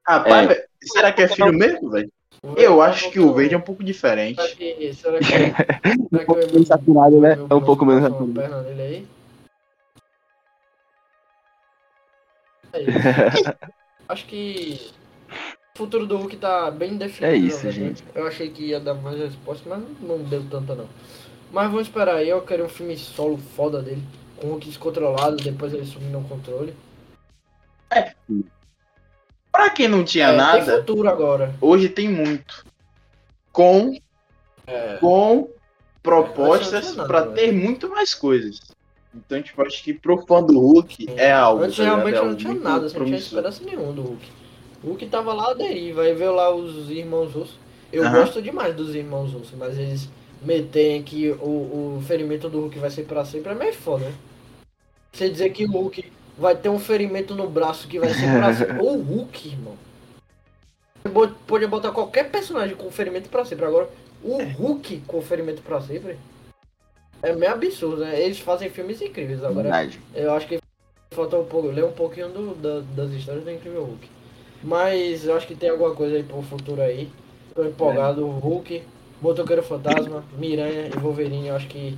Rapaz, É. será que é filho mesmo, velho? Eu acho que o verde é um pouco diferente. Será que. Será que. será Um pouco menos saturado, né? É um pouco menos saturado. aí? É. Acho que o futuro do Hulk tá bem definido. É isso, né? gente. Eu achei que ia dar mais resposta, mas não deu tanta não. Mas vamos esperar aí, eu quero um filme solo foda dele, com o Hulk descontrolado, depois ele sumindo o controle. Pra quem não tinha É, Tem nada, futuro agora. hoje tem muito. Com, É, com É, propostas nada, ter muito mais coisas. Então, tipo, acho que pro fã do Hulk é algo. Antes tá realmente É não tinha nada, você não tinha promissor. esperança nenhuma do Hulk. O Hulk tava lá à deriva, aí veio lá os irmãos russos. Eu Aham. gosto demais dos irmãos russos, mas eles meterem que o, o ferimento do Hulk vai ser pra sempre é meio foda, né? Você dizer que o Hulk vai ter um ferimento no braço que vai ser pra sempre. Ou o Hulk, irmão. Podia botar qualquer personagem com ferimento pra sempre. Agora, o Hulk com ferimento pra sempre é meio absurdo, né? Eles fazem filmes incríveis. Agora, Verdade. eu acho que falta um pouco, ler um pouquinho do, da- das histórias do Incrível Hulk. Mas eu acho que tem alguma coisa aí pro futuro aí. Tô empolgado, Hulk, Motoqueiro Fantasma, Miranha e Wolverine, eu acho que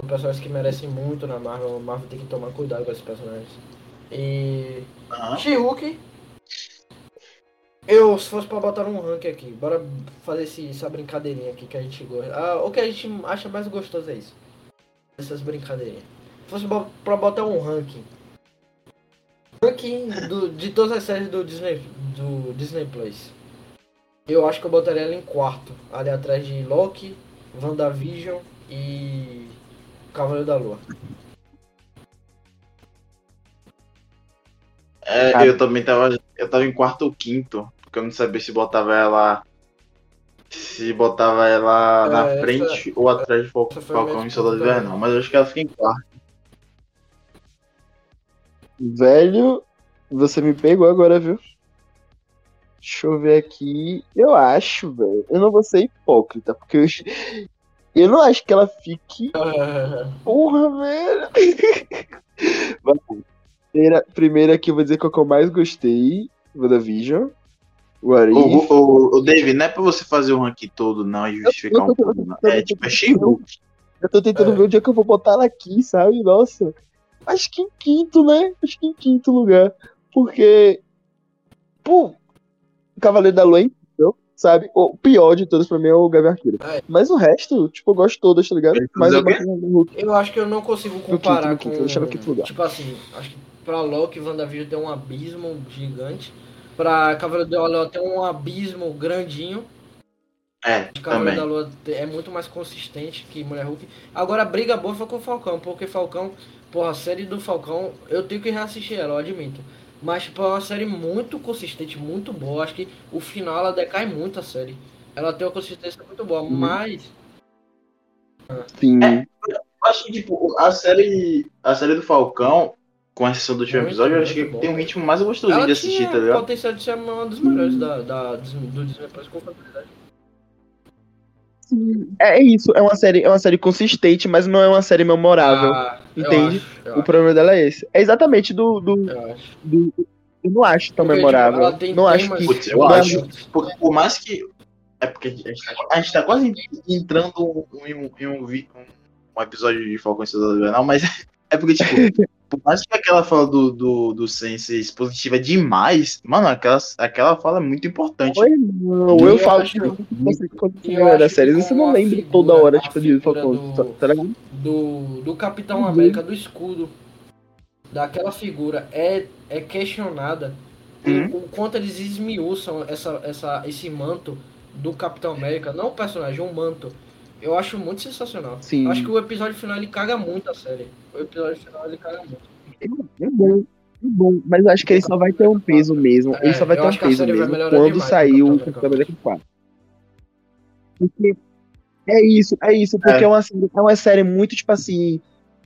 são personagens que merecem muito na Marvel. A Marvel tem que tomar cuidado com esses personagens. E. She-Hulk. Eu, se fosse pra botar um ranking aqui, bora fazer esse, essa brincadeirinha aqui que a gente gosta. Ah, o que a gente acha mais gostoso é isso. Essas brincadeirinhas. Se fosse pra botar um ranking. Ranking do- de todas as séries do Disney, do Disney Plus. Eu acho que eu botaria ela em quarto. Ali atrás de Loki, WandaVision e Cavaleiro da Lua. É, eu também tava. Eu tava em quarto ou quinto, porque eu não sabia se botava ela. Se botava ela É, na essa- frente ou atrás de essa Falcão minha e Soldado disputa Invernal, mas eu acho que ela fica em quarto. Velho, você me pegou agora, viu? Deixa eu ver aqui. Eu acho, velho. Eu não vou ser hipócrita, porque eu, eu não acho que ela fique. Porra, velho. Primeira, primeira aqui eu vou dizer qual que eu mais gostei. WandaVision. O Arif. O, o, o David, não é pra você fazer o ranking todo, não, e justificar um pouco. não. É tipo, é She-Hulk. Eu tô tentando É. ver onde é que eu vou botar ela aqui, sabe? Nossa. Acho que em quinto, né? Acho que em quinto lugar. Porque. Pô, o Cavaleiro da Lua é sabe? O pior de todos pra mim é o Gavião Arqueiro. É. Mas o resto, tipo, eu gosto de todas, tá ligado? Ele Mas fazer eu. Eu acho que eu não consigo comparar no quinto, com. no quinto lugar. Tipo assim, acho que pra Loki, WandaVision tem um abismo gigante. Pra Cavaleiro da Lua tem um abismo grandinho. É, Cavaleiro da Lua é muito mais consistente que Mulher Hulk. Agora a briga boa foi com o Falcão, porque Falcão, porra, a série do Falcão, eu tenho que reassistir ela, eu admito. Mas tipo, é uma série muito consistente, muito boa. Acho que o final ela decai muito a série. Ela tem uma consistência muito boa, Uhum. mas. Sim. É. Eu acho que, tipo, a série. A série do Falcão, com exceção do último Muito, episódio, eu acho que bom. tem um ritmo mais gostosinho Ela de assistir, tá ligado? potencial de ser uma das melhores da, da, do Disney Plus com facilidade. É isso, é uma série, é uma série consistente, mas não é uma série memorável. Ah, eu entende? acho, eu o acho, problema dela é esse. É exatamente do. do, eu acho. do- eu não acho tão Porque, memorável. tipo, ela tem não acho que. Putz, eu acho. Por, por mais que. É porque a gente tá, a gente tá quase entrando em um, em um, um episódio de Falcão e Soldado Invernal, mas é porque, tipo, por mais que aquela fala do, do, do Sensei expositiva demais, mano, aquela, aquela fala é muito importante. Oi, não, Eu eu falo acho- que você, da série, você não lembra figura- toda hora, tipo, de do- tá ligado? do, do Capitão Uhum. América, do escudo, daquela figura é, é questionada o- Uhum. o, quanto eles esmiuçam essa, essa, esse manto do Capitão América, não o personagem, um manto. Eu acho muito sensacional. Sim. Acho que o episódio final ele caga muito a série. O episódio final ele caga muito. É bom, é bom, mas eu acho que ele só vai ter um peso mesmo. É, ele só vai eu ter um peso mesmo quando sair com o Capitão América 4. Porque é isso, é isso, porque É. é, uma, série, é uma série muito, tipo assim.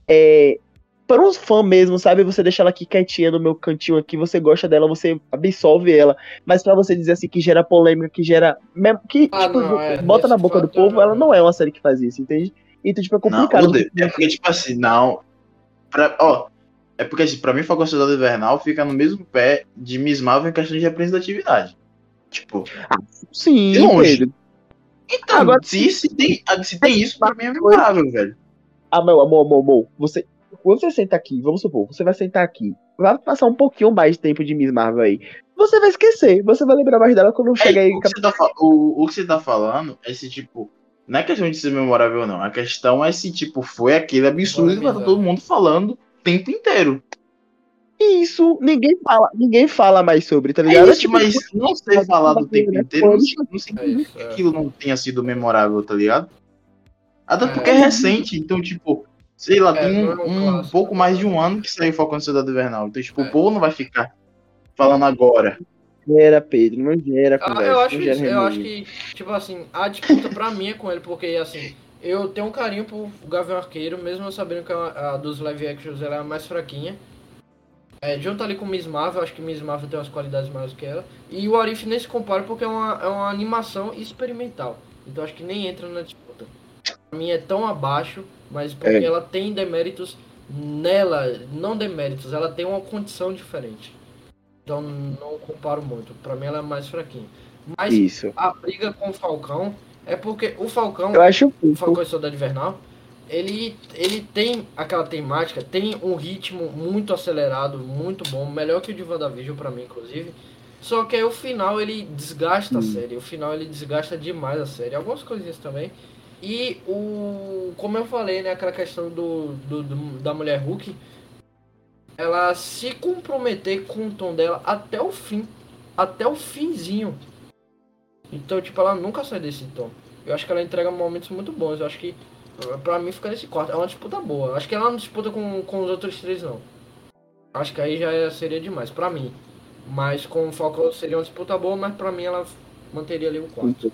É, para uns fãs mesmo, sabe? Você deixa ela aqui quietinha no meu cantinho aqui, você gosta dela, você absorve ela. Mas pra você dizer assim que gera polêmica, que gera. Que, Ah, tipo, não, é, bota na nesse boca do povo, ela não. não é uma série que faz isso, entende? Então, tipo, é Não, complicado. o de- é porque, tipo assim, não. Pra, ó, é porque, assim, pra mim, Falcão e Soldado Invernal fica no mesmo pé de Miss Marvel em questão de representatividade. Tipo, Sim, de longe. Pedro. então, Agora- se, se, tem, se tem isso, pra mim é memorável, velho. Ah, meu amor, amor, amor, você. Quando você senta aqui, vamos supor, você vai sentar aqui, vai passar um pouquinho mais de tempo de Miss Marvel aí. Você vai esquecer, você vai lembrar mais dela quando chega É, aí. o, que você tá, o, o que você tá falando é se, tipo, não é questão de ser memorável ou não. A questão é se, tipo, foi aquele absurdo que tá todo mundo falando o tempo inteiro. Isso, ninguém fala, ninguém fala mais sobre, tá É ligado? isso, mas não ser falado o tempo inteiro não, significa É que é. aquilo não tenha sido memorável, tá ligado? Até É. porque é recente, então, tipo, sei lá, É, tem um, é um clássico, pouco né? mais de um ano que saiu Falcão e Soldado Invernal. Então, tipo, É. o povo não vai ficar falando agora. Gera, Pedro, não gera Ah, conversa, eu acho isso, eu acho que, tipo assim, a disputa pra mim é com ele, porque assim, eu tenho um carinho pro Gavião Arqueiro, mesmo eu sabendo que a, a dos live actions ela é a mais fraquinha. É, junto ali com Miss Marvel, acho que Miss Marvel tem umas qualidades maiores que ela. E o Arif nem se compara porque é uma, é uma animação experimental. Então acho que nem entra na disputa. Pra mim é tão abaixo, mas porque É. ela tem deméritos nela, não deméritos, ela tem uma condição diferente. Então não comparo muito. Pra mim ela é mais fraquinha. Mas Isso. a briga com o Falcão é porque o Falcão, Eu acho o. Falcão e Soldado Invernal, ele, ele tem aquela temática, tem um ritmo muito acelerado, muito bom, melhor que o de WandaVision pra mim, inclusive. Só que aí o final ele desgasta a Hum. série, o final ele desgasta demais a série, algumas coisinhas também. E o. Como eu falei, né, aquela questão do, do, do- da mulher Hulk, ela se comprometer com o tom dela até o fim. Até o finzinho. Então, tipo, ela nunca sai desse tom. Eu acho que ela entrega momentos muito bons. Eu acho que, pra mim, fica nesse quarto. É uma disputa boa. Acho que ela não disputa com, com os outros três, não. Acho que aí já seria demais, pra mim. Mas com o Falcão seria uma disputa boa, mas pra mim ela manteria ali o quarto.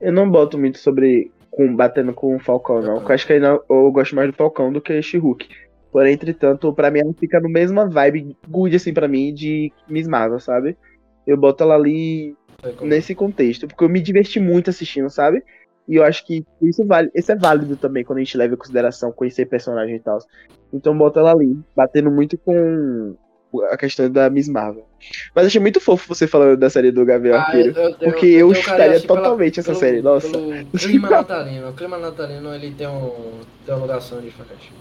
Eu não boto muito sobre com, batendo com o Falcão, não. Eu acho que ainda eu gosto mais do Falcão do que este Hulk. Porém, entretanto, pra mim ela fica no mesma vibe good, assim, pra mim, de Miss Marvel, sabe? Eu boto ela ali como- nesse contexto, porque eu me diverti muito assistindo, sabe? E eu acho que isso vale, isso é válido também quando a gente leva em consideração conhecer personagem e tal. Então bota ela ali, batendo muito com a questão da Miss Marvel. Mas achei muito fofo você falando da série do Gavião Ah, Arqueiro. eu- eu- porque eu eu, chutaria assim, pela- totalmente essa pelo- série, nossa. Pelo clima natalino. O clima natalino ele tem, um, tem uma ligação diferente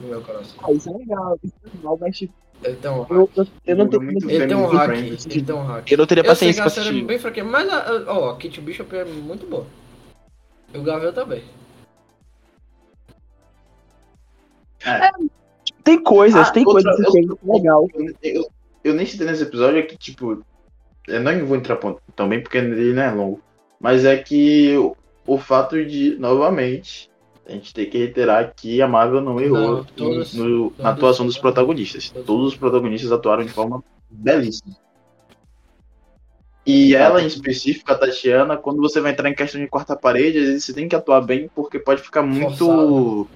no meu coração. Ah, isso é legal, isso é legal, mas tipo, Ele tem um hack. eu, eu, eu não tenho. muito Ele tem um hack. Ele tem um hack. Eu não teria paciência a pra série é assistir. bem fraquinha, mas a- ó, a Kate Bishop é muito boa. E o Gavião também. É. Tem coisas, Ah, tem outra- coisas que é legal. Eu, eu, eu nem citei nesse episódio é que, tipo, eu não vou entrar ponto também porque ele não é longo. Mas é que o, o fato de, novamente, a gente tem que reiterar que a Marvel não errou Não, todos- no- todos- na atuação dos protagonistas. todos- Todos os protagonistas atuaram de forma belíssima. E ela em específico, a Tatiana, quando você vai entrar em questão de quarta parede, às vezes você tem que atuar bem porque pode ficar muito.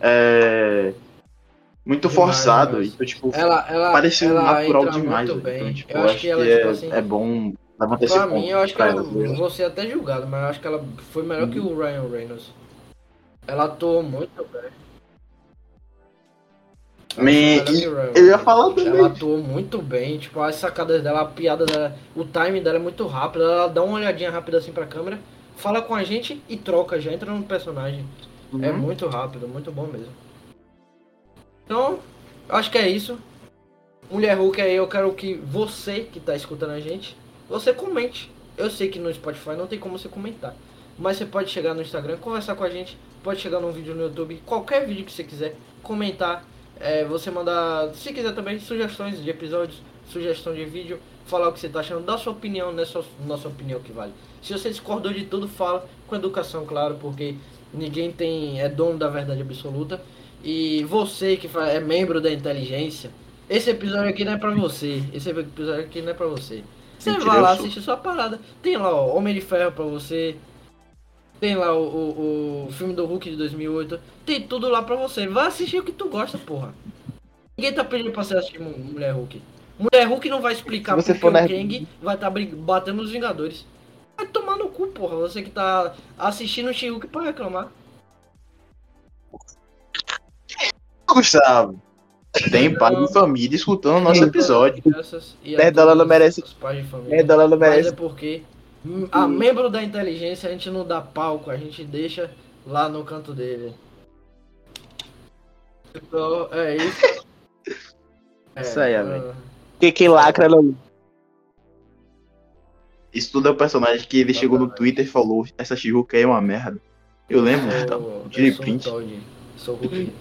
É. é, muito Demais, forçado. demais. Então, tipo, Ela, ela, pareceu ela natural entra demais. muito velho. bem. Então, tipo, eu acho que ela, é, tipo assim, é bom levantar esse pra ponto. mim, eu acho que pra ela, ela, viu? vou ser até julgado, mas eu acho que ela foi melhor que o Ryan Reynolds. Ela atuou muito bem. Me- Eu ia falar também. Ela atuou muito bem, tipo, as sacadas dela, a piada dela, o timing dela é muito rápido, ela dá uma olhadinha rápida assim pra câmera, fala com a gente e troca, já entra no personagem. É Uhum. muito rápido, muito bom mesmo. Então, acho que é isso. Mulher Hulk aí, eu quero que você que tá escutando a gente, você comente. Eu sei que no Spotify não tem como você comentar. Mas você pode chegar no Instagram, conversar com a gente, pode chegar num vídeo no YouTube, qualquer vídeo que você quiser, comentar. É, você mandar, se quiser também, sugestões de episódios, sugestão de vídeo, falar o que você tá achando, dar sua opinião, não é só nossa opinião que vale. Se você discordou de tudo, fala com educação, claro, porque ninguém tem é dono da verdade absoluta. E você que é membro da inteligência, esse episódio aqui não é pra você. Esse episódio aqui não é pra você. Você Mentira, vai lá assistir sua parada. Tem lá, ó, Homem de Ferro pra você. Tem lá o, o, o filme do Hulk de 2008. Tem tudo lá pra você. Vai assistir o que tu gosta, porra. Ninguém tá pedindo pra você assistir Mu- Mulher Hulk. Mulher Hulk não vai explicar Se você porque for o Kang vai estar tá batendo nos Vingadores. Vai tomar no cu, porra. Você que tá assistindo o She-Hulk pra reclamar. Gustavo. Tem pai de família escutando o nosso episódio. E Nerdola não merece-. Nerdola não Mas merece. é porque hum, a membro da inteligência a gente não dá palco, a gente deixa lá no canto dele. Então, é isso. É, Isso aí, ah, amigo. Porque quem lacra não. Isso tudo é o personagem que ele chegou no Twitter e falou: essa She-Hulk aí é uma merda. Eu lembro, sou- Gustavo. eu Tirei sou print. um Sou Hulk.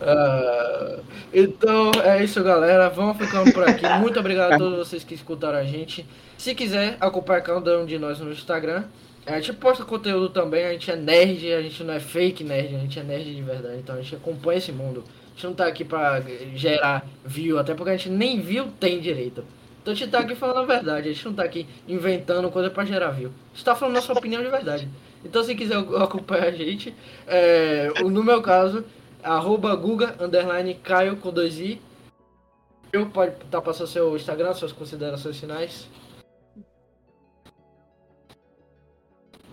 Ah, então é isso, galera. Vamos ficando por aqui. Muito obrigado a todos vocês que escutaram a gente. Se quiser acompanhar cada um de nós no Instagram, a gente posta conteúdo também. A gente é nerd, a gente não é fake nerd, a gente é nerd de verdade. Então a gente acompanha esse mundo. A gente não tá aqui pra gerar view, até porque a gente nem view tem direito. Então a gente tá aqui falando a verdade, a gente não tá aqui inventando coisa pra gerar view. A gente tá falando nossa opinião de verdade. Então se quiser acompanhar a gente, é, no meu caso, arroba Guga, underline Caio com dois i. Eu pode estar passando seu Instagram, suas considerações finais.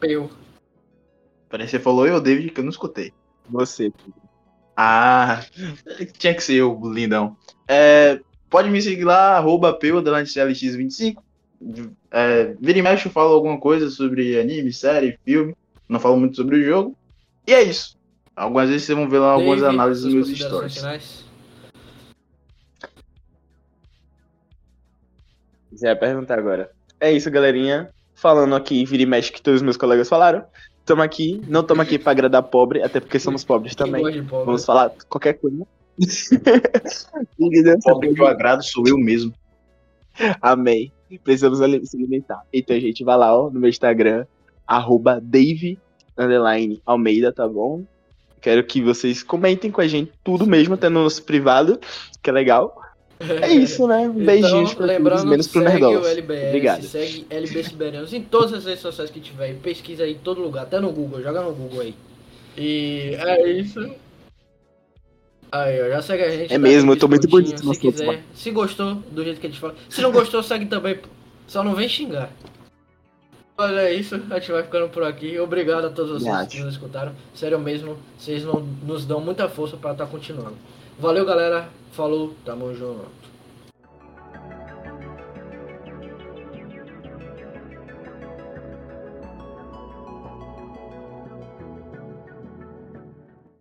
Eu. Parece que você falou eu, David, que eu não escutei. Você. Ah, tinha que ser eu, lindão. É, pode me seguir lá, arroba PEU_CLX25. É, vira e mexe, eu falo alguma coisa sobre anime, série, filme. Não falo muito sobre o jogo. E é isso. Algumas vezes vocês vão ver lá algumas David, análises nos meus stories. finais. Já ia perguntar agora. É isso, galerinha. Falando aqui, vira e mexe que todos os meus colegas falaram. Tamo aqui, não tamo aqui pra agradar pobre, até porque somos pobres também. pobre? Vamos falar qualquer coisa. Pobre que eu agrado sou eu mesmo. Amém. Precisamos se alimentar. Então, gente, vai lá, ó, no meu Instagram, arroba Dave, Almeida, tá bom? Quero que vocês comentem com a gente tudo mesmo, até no nosso privado, que é legal. É isso, né? Um beijinho pra todos, menos pro segue Nerdolas. o LBS, Obrigado. segue LB Siberianos em todas as redes sociais que tiver. Pesquisa aí em todo lugar, até no Google, joga no Google aí. E é isso. Aí, ó, já segue a gente. É mesmo, eu tô muito bonito Se quiser, se gostou do jeito que a gente fala. Se não gostou, segue também. Só não vem xingar. Olha é isso, a gente vai ficando por aqui. Obrigado a todos vocês que nos escutaram. Sério mesmo, vocês não- nos dão muita força pra estar continuando. Valeu, galera. Falou, tamo junto.